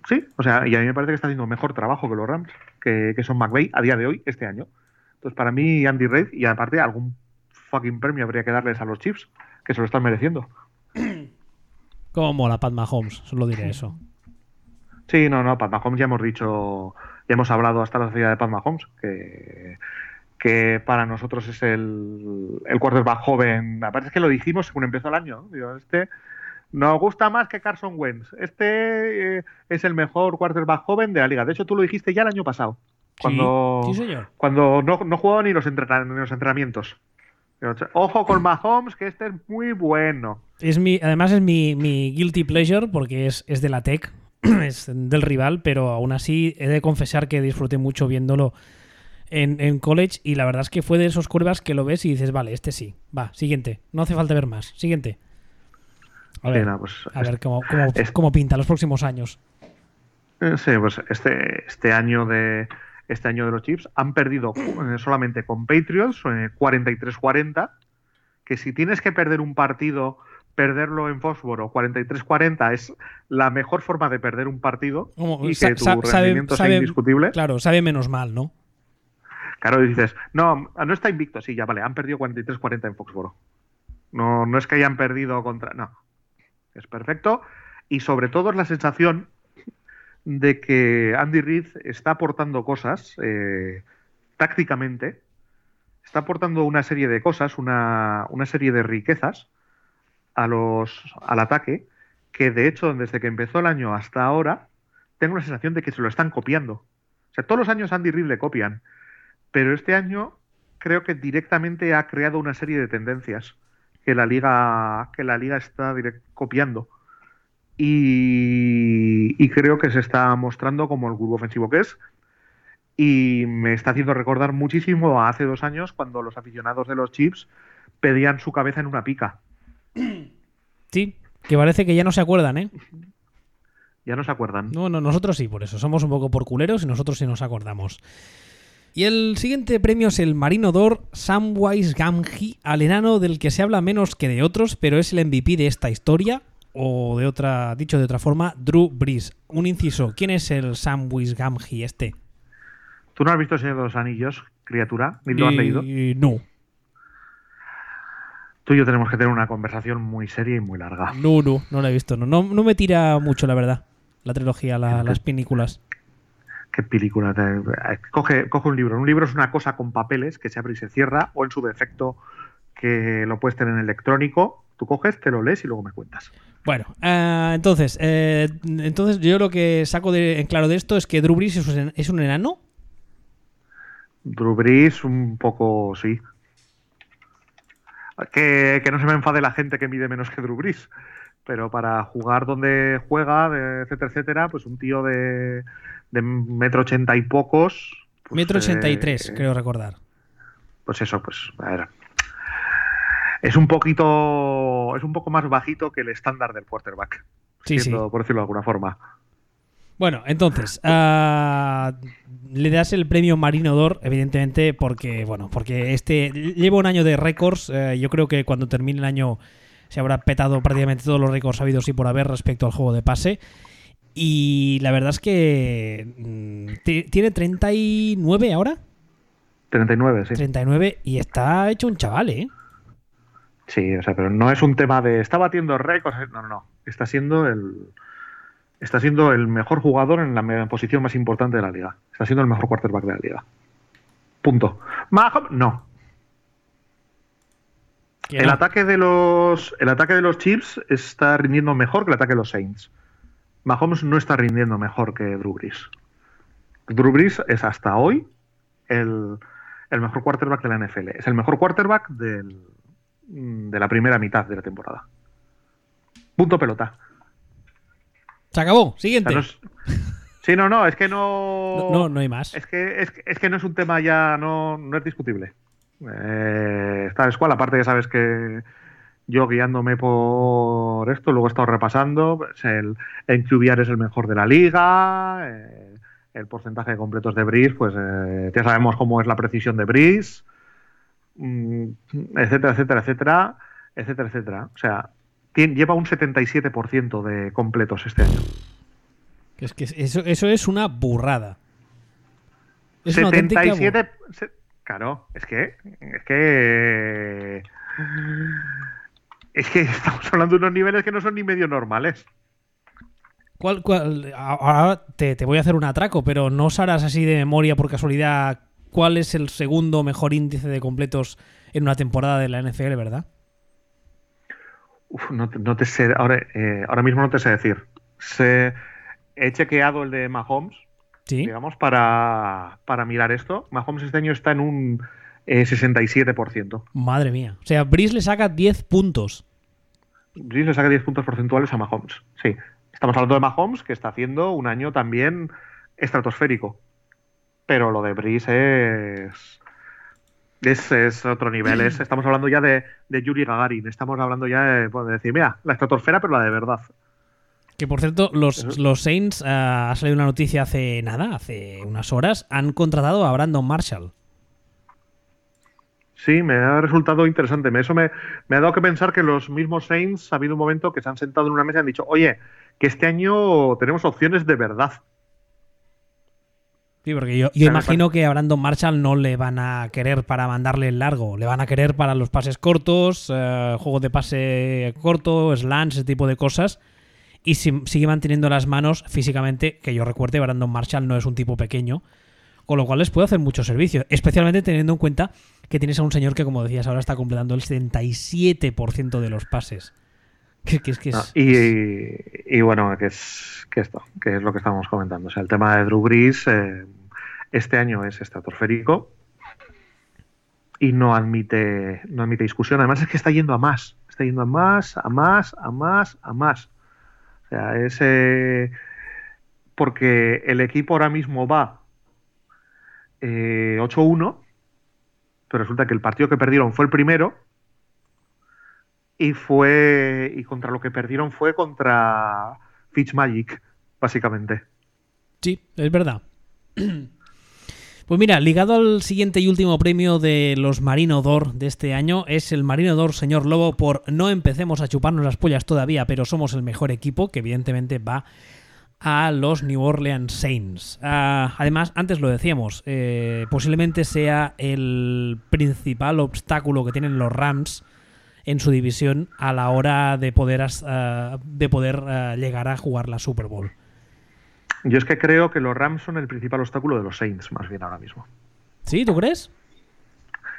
sí, o sea, y a mí me parece que está haciendo mejor trabajo que los Rams, que, que son McVay a día de hoy, este año. Entonces, para mí, Andy Reid, y aparte, algún fucking premio habría que darles a los Chiefs, que se lo están mereciendo. ¿Cómo mola Pat Mahomes? Solo diré eso. Sí, no, no, Pat Mahomes ya hemos dicho, ya hemos hablado hasta la saciedad de Pat Mahomes, que, que para nosotros es el, el quarterback joven. Aparte es que lo dijimos según empezó el año. ¿no? Digo, este nos gusta más que Carson Wentz. Este eh, es el mejor quarterback joven de la liga. De hecho, tú lo dijiste ya el año pasado. Cuando, Sí, sí, señor. cuando no, no jugaba ni los, entrena- ni los entrenamientos. Ojo con Mahomes, que este es muy bueno. Es mi, además es mi, mi guilty pleasure porque es, es de la tech, es del rival, pero aún así he de confesar que disfruté mucho viéndolo en, en college y la verdad es que fue de esos curvas que lo ves y dices, vale, este sí, va, siguiente, no hace falta ver más, siguiente. A Sí, ver, no, pues, a ver cómo, cómo, pinta los próximos años. Eh, Sí, pues este, este año de este año de los Chiefs han perdido eh, solamente con Patriots eh, 43-40, que si tienes que perder un partido, perderlo en Fósforo 43-40 es la mejor forma de perder un partido Como- y que tu sabe- rendimiento sea indiscutible. Claro, sabe menos mal, ¿no? Claro, dices, no, no está invicto, sí, ya vale, han perdido 43-40 en Foxboro. No, no es que hayan perdido contra. No. Es perfecto. Y sobre todo es la sensación de que Andy Reid está aportando cosas eh, tácticamente. Está aportando una serie de cosas, una, una serie de riquezas a los, al ataque, que de hecho, desde que empezó el año hasta ahora, tengo la sensación de que se lo están copiando. O sea, todos los años Andy Reid le copian pero este año creo que directamente ha creado una serie de tendencias que la liga, que la liga está copiando. Y, y, creo que se está mostrando como el grupo ofensivo que es. Y me está haciendo recordar muchísimo a hace dos años cuando los aficionados de los Chips pedían su cabeza en una pica. Sí, que parece que ya no se acuerdan, ¿eh? Ya no se acuerdan. No, no, nosotros sí, por eso. Somos un poco por culeros y nosotros sí nos acordamos. Y el siguiente premio es el Marino d'Or Samwise Gamgee, al enano del que se habla menos que de otros, pero es el MVP de esta historia, o de otra, dicho de otra forma, Drew Brees. Un inciso, ¿quién es el Samwise Gamgee este? ¿Tú no has visto Señor de los Anillos, criatura? ¿Ni lo has leído? No. Tú y yo tenemos que tener una conversación muy seria y muy larga. No, no, no la he visto. No, no, no me tira mucho, la verdad, la trilogía, la, las películas. ¿Qué película? Coge, coge un libro. Un libro es una cosa con papeles que se abre y se cierra, o en su defecto que lo puedes tener en electrónico. Tú coges, te lo lees y luego me cuentas. Bueno, uh, entonces, eh, entonces yo lo que saco de, en claro de esto es que Drew Brees es un, enano. Drew Brees, un poco, sí. Que, que, no se me enfade la gente que mide menos que Drew Brees. Pero para jugar donde juega, etcétera, etcétera, pues un tío de, de metro ochenta y pocos. Pues, metro ochenta y tres, creo recordar. Pues eso, pues, a ver. Es un poquito. Es un poco más bajito que el estándar del quarterback. Sí, siendo, sí. Por decirlo de alguna forma. Bueno, entonces, uh, le das el premio Marino d'Or, evidentemente, porque, bueno, porque este lleva un año de récords. Uh, yo creo que cuando termine el año se habrá petado prácticamente todos los récords habidos y por haber respecto al juego de pase. Y la verdad es que mm, tiene 39 ahora. 39, sí. 39 y está hecho un chaval, ¿eh? Sí, o sea, pero no es un tema de está batiendo récords, no, no, no. Está siendo el está siendo el mejor jugador en la posición más importante de la liga. Está siendo el mejor quarterback de la liga. Punto. Mahomes, no. El no? ataque de los el ataque de los Chiefs está rindiendo mejor que el ataque de los Saints. Mahomes no está rindiendo mejor que Drew Brees. Drew Brees es hasta hoy el, el mejor quarterback de la NFL. Es el mejor quarterback del, de la primera mitad de la temporada. Punto pelota. Se acabó. Siguiente. O sea, no es... Sí, no, no, es que no. No, no hay más. Es que, es, es que no es un tema ya, no, no es discutible. Eh, esta escuela, aparte ya sabes que yo guiándome por esto, luego he estado repasando, pues el, en QBR es el mejor de la liga, eh, el porcentaje de completos de Breeze, pues eh, ya sabemos cómo es la precisión de Breeze, mm, etcétera, etcétera, etcétera, etcétera, etcétera. O sea, tiene, lleva un 77% de completos este año. Es que eso, eso es una burrada. Es 77... Una claro, es que... Es que... Es que estamos hablando de unos niveles que no son ni medio normales. ¿Cuál, cuál? Ahora te, te, voy a hacer un atraco, pero no sabrás así de memoria por casualidad cuál es el segundo mejor índice de completos en una temporada de la NFL, ¿verdad? Uf, no, no, te sé, ahora, eh, ahora mismo no te sé decir. Se, he chequeado el de Mahomes, ¿Sí? digamos, para, para mirar esto. Mahomes este año está en un eh, 67%. Madre mía. O sea, Brice le saca 10 puntos. Brice le saca 10 puntos porcentuales a Mahomes. Sí. Estamos hablando de Mahomes, que está haciendo un año también estratosférico. Pero lo de Brice es. Es, es otro nivel. Es, estamos hablando ya de, de, Yuri Gagarin. Estamos hablando ya de, de, decir, mira, la estratosfera, pero la de verdad. Que por cierto, los, los Saints, uh, ha salido una noticia hace nada, hace unas horas, han contratado a Brandon Marshall. Sí, me ha resultado interesante. Eso me, me, ha dado que pensar que los mismos Saints ha habido un momento que se han sentado en una mesa y han dicho, oye, que este año tenemos opciones de verdad. Sí, porque yo, yo imagino que a Brandon Marshall no le van a querer para mandarle el largo, le van a querer para los pases cortos, eh, juegos de pase corto, slants, ese tipo de cosas. Y si, sigue manteniendo las manos físicamente, que yo recuerde, Brandon Marshall no es un tipo pequeño, con lo cual les puede hacer mucho servicio, especialmente teniendo en cuenta que tienes a un señor que, como decías, ahora está completando el 77% de los pases. Que, que, que es... ah, y, y, bueno, que es, que esto, que es lo que estamos comentando. O sea, el tema de Drew Brees eh, este año es estratosférico. y no admite, no admite discusión. Además es que está yendo a más, está yendo a más, a más, a más, a más. O sea, es eh, porque el equipo ahora mismo va eh, 8-1, pero resulta que el partido que perdieron fue el primero y fue y contra lo que perdieron fue contra Fitzmagic, básicamente. Sí, es verdad. Pues mira, ligado al siguiente y último premio de los Marino Dor de este año, es el Marino Dor Señor Lobo por no empecemos a chuparnos las pollas todavía, pero somos el mejor equipo, que evidentemente va a los New Orleans Saints. Ah, además, antes lo decíamos, eh, posiblemente sea el principal obstáculo que tienen los Rams en su división a la hora de poder, ah, de poder ah, llegar a jugar la Super Bowl. Yo es que creo que los Rams son el principal obstáculo de los Saints, más bien ahora mismo. ¿Sí? ¿Tú crees?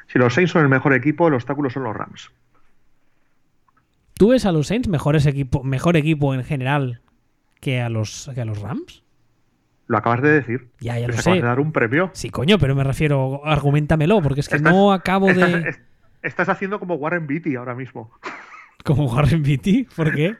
Si los Saints son el mejor equipo, el obstáculo son los Rams. ¿Tú ves a los Saints mejores equipo, mejor equipo en general que a los, que a los Rams? Lo acabas de decir. Ya, ya lo sé. de dar un premio. Sí, coño, pero me refiero, argumentamelo, porque es que Estás- no acabo Estás, de... es- estás haciendo como Warren Beatty ahora mismo. Como Warren Beatty, ¿por qué?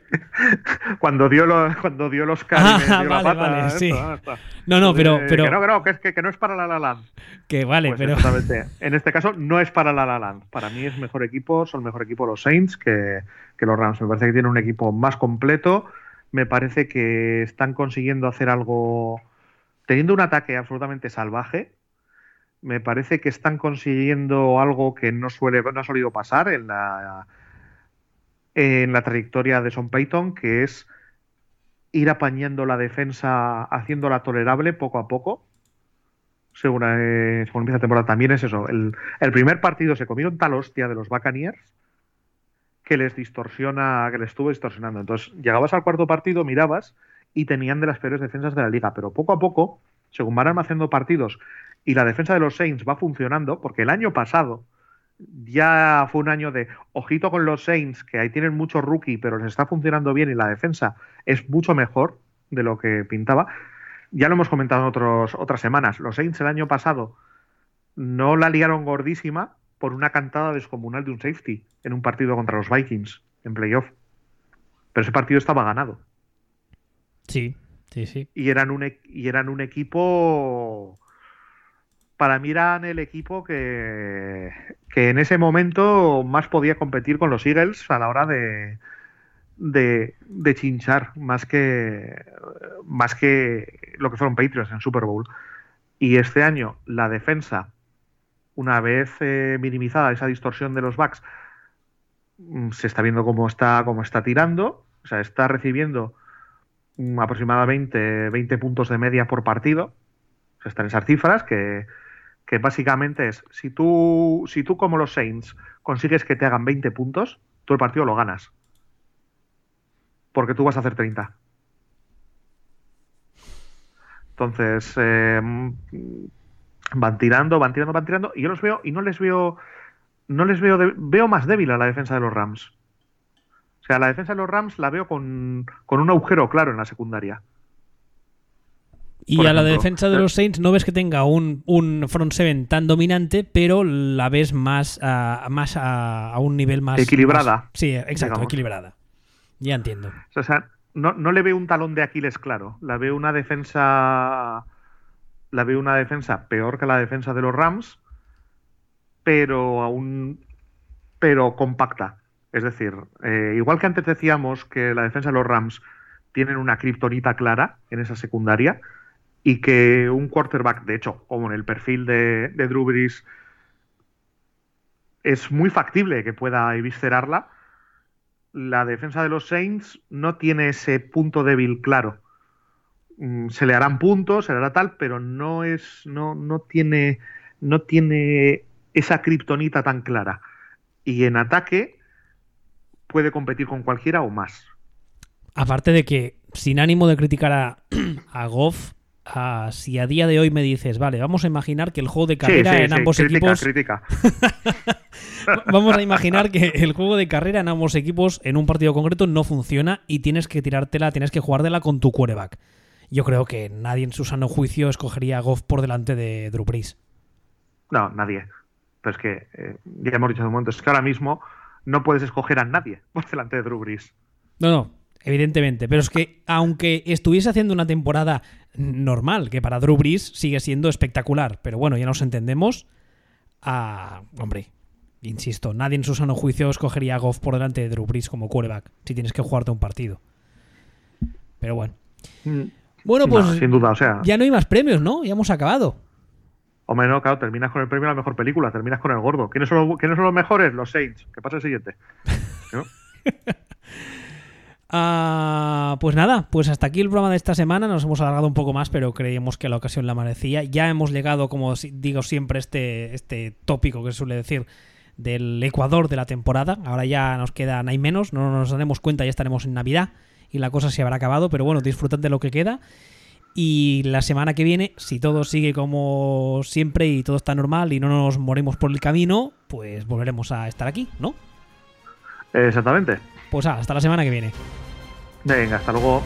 Cuando dio, lo- cuando dio los Ah, dio la vale, pata. vale, esto, sí. esto. No, no, pero, Eh, pero Que no, que no, que, es que, que no es para la La Land. que vale, Pues pero exactamente. En este caso no es para la La Land. Para mí es mejor equipo, son mejor equipo los Saints que, que los Rams. Me parece que tienen un equipo más completo. Me parece que están consiguiendo hacer algo. Teniendo un ataque absolutamente salvaje. Me parece que están consiguiendo algo que no suele, no ha solido pasar en la en la trayectoria de Son Payton, que es ir apañando la defensa, haciéndola tolerable poco a poco según, eh, según empieza la temporada, también es eso. El, el primer partido se comieron tal hostia de los Buccaneers que les distorsiona, que les estuvo distorsionando. Entonces, llegabas al cuarto partido, mirabas y tenían de las peores defensas de la liga. Pero poco a poco, según van haciendo partidos y la defensa de los Saints va funcionando, porque el año pasado ya fue un año de ojito con los Saints, que ahí tienen mucho rookie, pero les está funcionando bien y la defensa es mucho mejor de lo que pintaba. Ya lo hemos comentado en otros, otras semanas. Los Saints el año pasado no la liaron gordísima por una cantada descomunal de un safety en un partido contra los Vikings en playoff. Pero ese partido estaba ganado. sí, sí, sí. Y eran un, e- y eran un equipo. Para mí eran el equipo que, que en ese momento más podía competir con los Eagles a la hora de, de, chinchar, más que, más que lo que fueron Patriots en Super Bowl. Y este año la defensa, una vez eh, minimizada esa distorsión de los backs, mm, se está viendo cómo está, cómo está tirando. O sea, está recibiendo mm, aproximadamente 20 puntos de media por partido. O sea, están esas cifras que, que básicamente es, si tú, si tú como los Saints consigues que te hagan 20 puntos, tú el partido lo ganas. Porque tú vas a hacer 30. Entonces, mm, van tirando, van tirando, van tirando, y yo los veo, y no les veo, no les veo, veo más débil a la defensa de los Rams. O sea, la defensa de los Rams la veo con, con un agujero claro en la secundaria. Y a la defensa de los Saints no ves que tenga un, un front seven tan dominante, pero la ves más, a, más a, a un nivel más... Equilibrada, más- sí, exacto, digamos. equilibrada. Ya entiendo. O sea, no, no le veo un talón de Aquiles claro. La veo una defensa. La veo una defensa peor que la defensa de los Rams, pero aún. pero compacta. Es decir, eh, igual que antes decíamos que la defensa de los Rams tienen una kriptonita clara en esa secundaria y que un quarterback, de hecho, como en el perfil de, de Drew Brees, es muy factible que pueda eviscerarla la defensa de los Saints no tiene ese punto débil claro. Mm, Se le harán puntos, se le hará tal, pero no es, no, no tiene, no tiene esa kriptonita tan clara. Y en ataque puede competir con cualquiera o más. Aparte de que, sin ánimo de criticar a, a Goff, a- si a día de hoy me dices, vale, vamos a imaginar que el juego de carrera en ambos crítica, equipos crítica. Vamos a imaginar que el juego de carrera en ambos equipos en un partido concreto no funciona y tienes que tirártela, tienes que jugártela con tu quarterback. Yo creo que nadie en su sano juicio escogería a Goff por delante de Drew Brees. No, nadie. Pero es que, eh, ya hemos dicho en un momento, es que ahora mismo no puedes escoger a nadie por delante de Drew Brees. No, no, evidentemente. Pero es que, aunque estuviese haciendo una temporada normal, que para Drew Brees sigue siendo espectacular, pero bueno, ya nos entendemos. A, hombre, insisto, nadie en su sano juicio escogería a Goff por delante de Drew Brees como quarterback si tienes que jugarte un partido. Pero bueno. Mm. Bueno, pues No, sin duda, o sea, ya no hay más premios, ¿no? Ya hemos acabado. hombre, no, claro, terminas con el premio a la mejor película, terminas con el gordo. ¿Quiénes son los, quiénes son los mejores? Los Saints. ¿Qué pasa el siguiente? ¿No? Ah, pues nada, pues hasta aquí el programa de esta semana. Nos hemos alargado un poco más, pero creíamos que la ocasión la merecía. Ya hemos llegado, como digo siempre, este, este tópico que se suele decir del Ecuador de la temporada. Ahora ya nos quedan, hay menos, no nos daremos cuenta, ya estaremos en Navidad y la cosa se habrá acabado. Pero bueno, disfrutad de lo que queda. Y la semana que viene, si todo sigue como siempre y todo está normal y no nos morimos por el camino, pues volveremos a estar aquí, ¿no? Exactamente. Pues hasta la semana que viene. Venga, hasta luego.